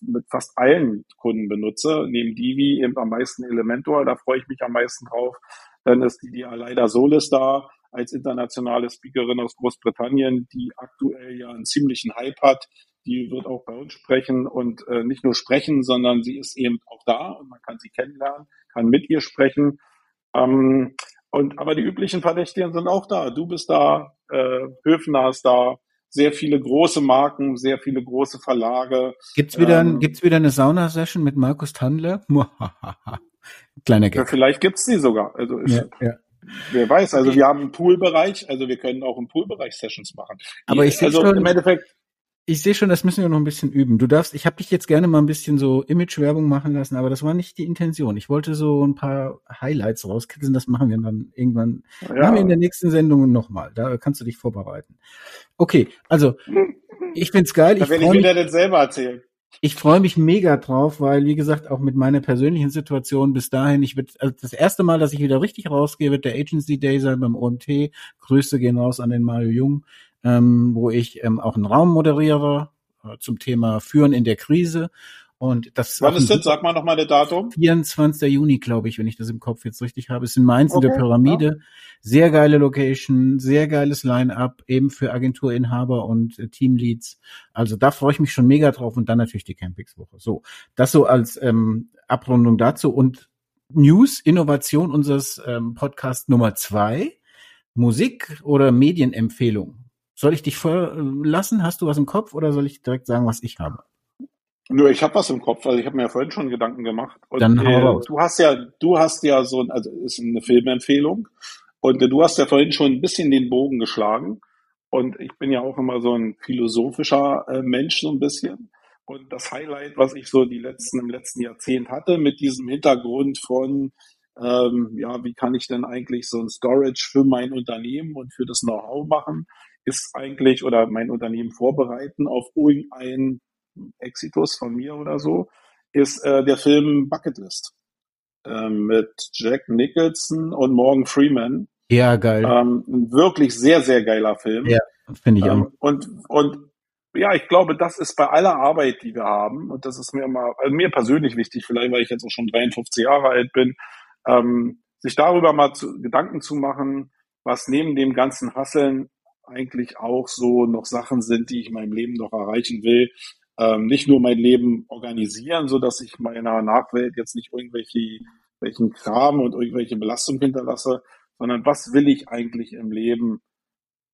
Speaker 2: mit fast allen Kunden benutze. Neben Divi eben am meisten Elementor, da freue ich mich am meisten drauf. Dann ist die, die Aleida Solis da als internationale Speakerin aus Großbritannien, die aktuell ja einen ziemlichen Hype hat die wird auch bei uns sprechen und äh, nicht nur sprechen, sondern sie ist eben auch da und man kann sie kennenlernen, kann mit ihr sprechen. Ähm, und aber die üblichen Verdächtigen sind auch da. Du bist da, äh, Höfner ist da, sehr viele große Marken, sehr viele große Verlage.
Speaker 1: Gibt's wieder, ähm, gibt's wieder eine Sauna-Session mit Markus Tandler?
Speaker 2: Kleiner Gag. Ja, vielleicht gibt's die sogar. Also ist, ja, ja. Wer weiß, also wir haben einen Poolbereich, also wir können auch im Poolbereich Sessions machen.
Speaker 1: Aber ich also schon, im Endeffekt ich sehe schon, das müssen wir noch ein bisschen üben. Du darfst, ich habe dich jetzt gerne mal ein bisschen so Image-Werbung machen lassen, aber das war nicht die Intention. Ich wollte so ein paar Highlights rauskitzeln, das machen wir dann irgendwann. Ja. Machen wir in der nächsten Sendung nochmal. Da kannst du dich vorbereiten. Okay, also ich find's geil.
Speaker 2: Da ich ich wieder mich, selber erzählen.
Speaker 1: Ich freue mich mega drauf, weil wie gesagt auch mit meiner persönlichen Situation bis dahin, ich wird also das erste Mal, dass ich wieder richtig rausgehe, wird der Agency Day sein beim OMT. Grüße gehen raus an den Mario Jung ähm, wo ich ähm, auch einen Raum moderiere äh, zum Thema Führen in der Krise. Und das
Speaker 2: Wann ist das? Sag mal nochmal der Datum.
Speaker 1: 24. Juni, glaube ich, wenn ich das im Kopf jetzt richtig habe. ist in Mainz okay, in der Pyramide. Ja. Sehr geile Location, sehr geiles Line-up, eben für Agenturinhaber und äh, Teamleads. Also da freue ich mich schon mega drauf und dann natürlich die Campings-Woche. So, das so als ähm, Abrundung dazu. Und News, Innovation unseres ähm, Podcast Nummer zwei. Musik oder Medienempfehlung? Soll ich dich verlassen? Hast du was im Kopf oder soll ich direkt sagen, was ich habe?
Speaker 2: Nö, ich habe was im Kopf, weil ich habe mir ja vorhin schon Gedanken gemacht.
Speaker 1: Und, Dann hau
Speaker 2: äh, du hast ja, du hast ja so, also ist eine Filmempfehlung und äh, du hast ja vorhin schon ein bisschen den Bogen geschlagen. Und ich bin ja auch immer so ein philosophischer äh, Mensch so ein bisschen. Und das Highlight, was ich so die letzten im letzten Jahrzehnt hatte, mit diesem Hintergrund von ähm, ja, wie kann ich denn eigentlich so ein Storage für mein Unternehmen und für das Know-how machen? Ist eigentlich oder mein Unternehmen vorbereiten auf irgendein Exitus von mir oder so, ist äh, der Film Bucketlist äh, mit Jack Nicholson und Morgan Freeman.
Speaker 1: Ja, geil.
Speaker 2: Ähm, ein wirklich sehr, sehr geiler Film.
Speaker 1: Ja, finde ich ähm, auch.
Speaker 2: Und, und ja, ich glaube, das ist bei aller Arbeit, die wir haben, und das ist mir immer, also mir persönlich wichtig, vielleicht weil ich jetzt auch schon 53 Jahre alt bin, ähm, sich darüber mal zu, Gedanken zu machen, was neben dem ganzen Hasseln eigentlich auch so noch Sachen sind, die ich in meinem Leben noch erreichen will. Ähm, nicht nur mein Leben organisieren, so dass ich meiner Nachwelt jetzt nicht irgendwelche welchen Kram und irgendwelche Belastungen hinterlasse, sondern was will ich eigentlich im Leben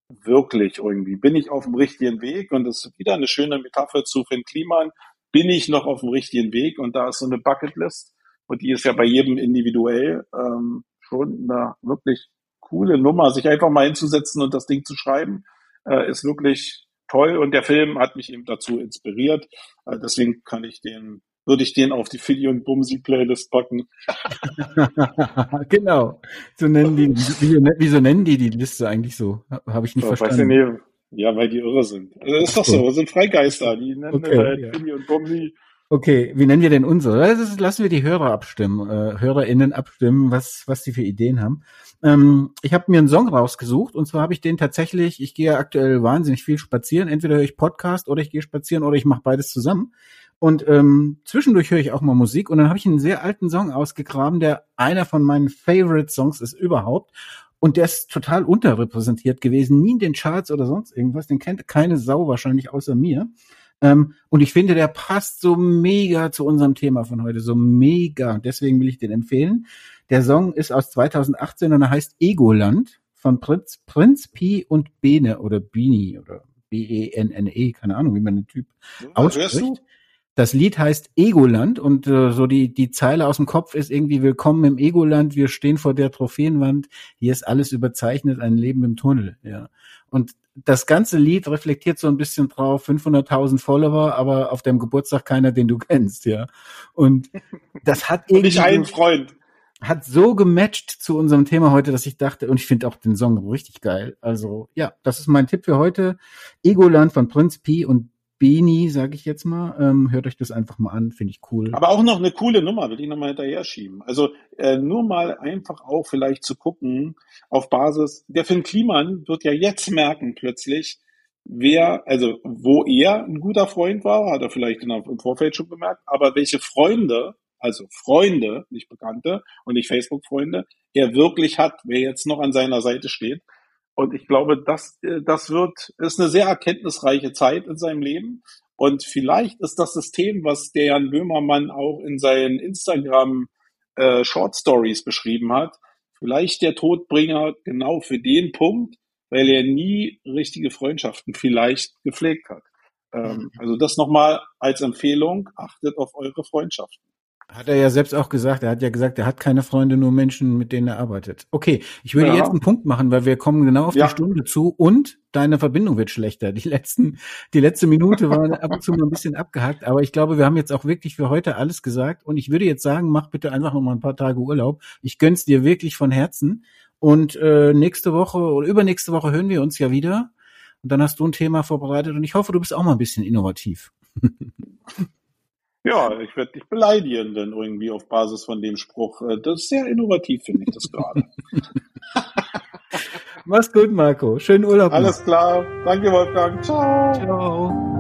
Speaker 2: wirklich irgendwie? Bin ich auf dem richtigen Weg? Und das ist wieder eine schöne Metapher zu Finn Kliman. Bin ich noch auf dem richtigen Weg? Und da ist so eine Bucketlist und die ist ja bei jedem individuell ähm, schon eine wirklich coole Nummer, sich einfach mal hinzusetzen und das Ding zu schreiben, äh, ist wirklich toll. Und der Film hat mich eben dazu inspiriert. Äh, deswegen kann ich den, würde ich den auf die Fiddy und Bumsi Playlist packen.
Speaker 1: genau. So nennen die, wie, wieso nennen die die Liste eigentlich so? Habe ich nicht so, verstanden.
Speaker 2: Weiß ich nicht. Ja, weil die irre sind. Also das ist doch so, sind Freigeister, die nennen okay, halt ja. Fiddy und Bumsi.
Speaker 1: Okay, wie nennen wir denn unsere? Das lassen wir die Hörer abstimmen, äh, HörerInnen abstimmen, was, was die für Ideen haben. Ähm, ich habe mir einen Song rausgesucht und zwar habe ich den tatsächlich, ich gehe aktuell wahnsinnig viel spazieren. Entweder höre ich Podcast oder ich gehe spazieren oder ich mache beides zusammen. Und ähm, zwischendurch höre ich auch mal Musik und dann habe ich einen sehr alten Song ausgegraben, der einer von meinen Favorite Songs ist überhaupt. Und der ist total unterrepräsentiert gewesen, nie in den Charts oder sonst irgendwas. Den kennt keine Sau wahrscheinlich außer mir. Ähm, und ich finde, der passt so mega zu unserem Thema von heute, so mega. Deswegen will ich den empfehlen. Der Song ist aus 2018 und er heißt Egoland von Prinz, Prinz Pi und Bene oder Bini oder B-E-N-N-E, keine Ahnung, wie man den Typ ausspricht. Das Lied heißt Egoland und äh, so die, die Zeile aus dem Kopf ist irgendwie Willkommen im Egoland, wir stehen vor der Trophäenwand, hier ist alles überzeichnet, ein Leben im Tunnel, ja. Und das ganze Lied reflektiert so ein bisschen drauf, 500.000 Follower, aber auf deinem Geburtstag keiner, den du kennst, ja. Und das hat irgendwie...
Speaker 2: Nicht ein Freund
Speaker 1: hat so gematcht zu unserem Thema heute, dass ich dachte, und ich finde auch den Song richtig geil. Also ja, das ist mein Tipp für heute. Egoland von Prinz P und Beni, sage ich jetzt mal. Ähm, hört euch das einfach mal an, finde ich cool.
Speaker 2: Aber auch noch eine coole Nummer, will ich nochmal hinterher schieben. Also äh, nur mal einfach auch vielleicht zu gucken, auf Basis, der Finn Kliman wird ja jetzt merken plötzlich, wer, also wo er ein guter Freund war, hat er vielleicht im Vorfeld schon bemerkt, aber welche Freunde, also Freunde, nicht Bekannte und nicht Facebook-Freunde, er wirklich hat, wer jetzt noch an seiner Seite steht. Und ich glaube, das, äh, das wird, ist eine sehr erkenntnisreiche Zeit in seinem Leben. Und vielleicht ist das System, was der Jan Böhmermann auch in seinen Instagram äh, Short Stories beschrieben hat, vielleicht der Todbringer genau für den Punkt, weil er nie richtige Freundschaften vielleicht gepflegt hat. Ähm, mhm. also das nochmal als Empfehlung, achtet auf eure Freundschaften.
Speaker 1: Hat er ja selbst auch gesagt. Er hat ja gesagt, er hat keine Freunde, nur Menschen, mit denen er arbeitet. Okay, ich würde ja. jetzt einen Punkt machen, weil wir kommen genau auf ja. die Stunde zu und deine Verbindung wird schlechter. Die letzten, die letzte Minute war ab und zu mal ein bisschen abgehackt, aber ich glaube, wir haben jetzt auch wirklich für heute alles gesagt und ich würde jetzt sagen, mach bitte einfach noch mal ein paar Tage Urlaub. Ich gönn's dir wirklich von Herzen und äh, nächste Woche oder übernächste Woche hören wir uns ja wieder und dann hast du ein Thema vorbereitet und ich hoffe, du bist auch mal ein bisschen innovativ.
Speaker 2: Ja, ich werde dich beleidigen dann irgendwie auf Basis von dem Spruch. Äh, das ist sehr innovativ, finde ich das gerade.
Speaker 1: Mach's gut, Marco. Schönen Urlaub.
Speaker 2: Alles klar. Danke, Wolfgang. Ciao. Ciao.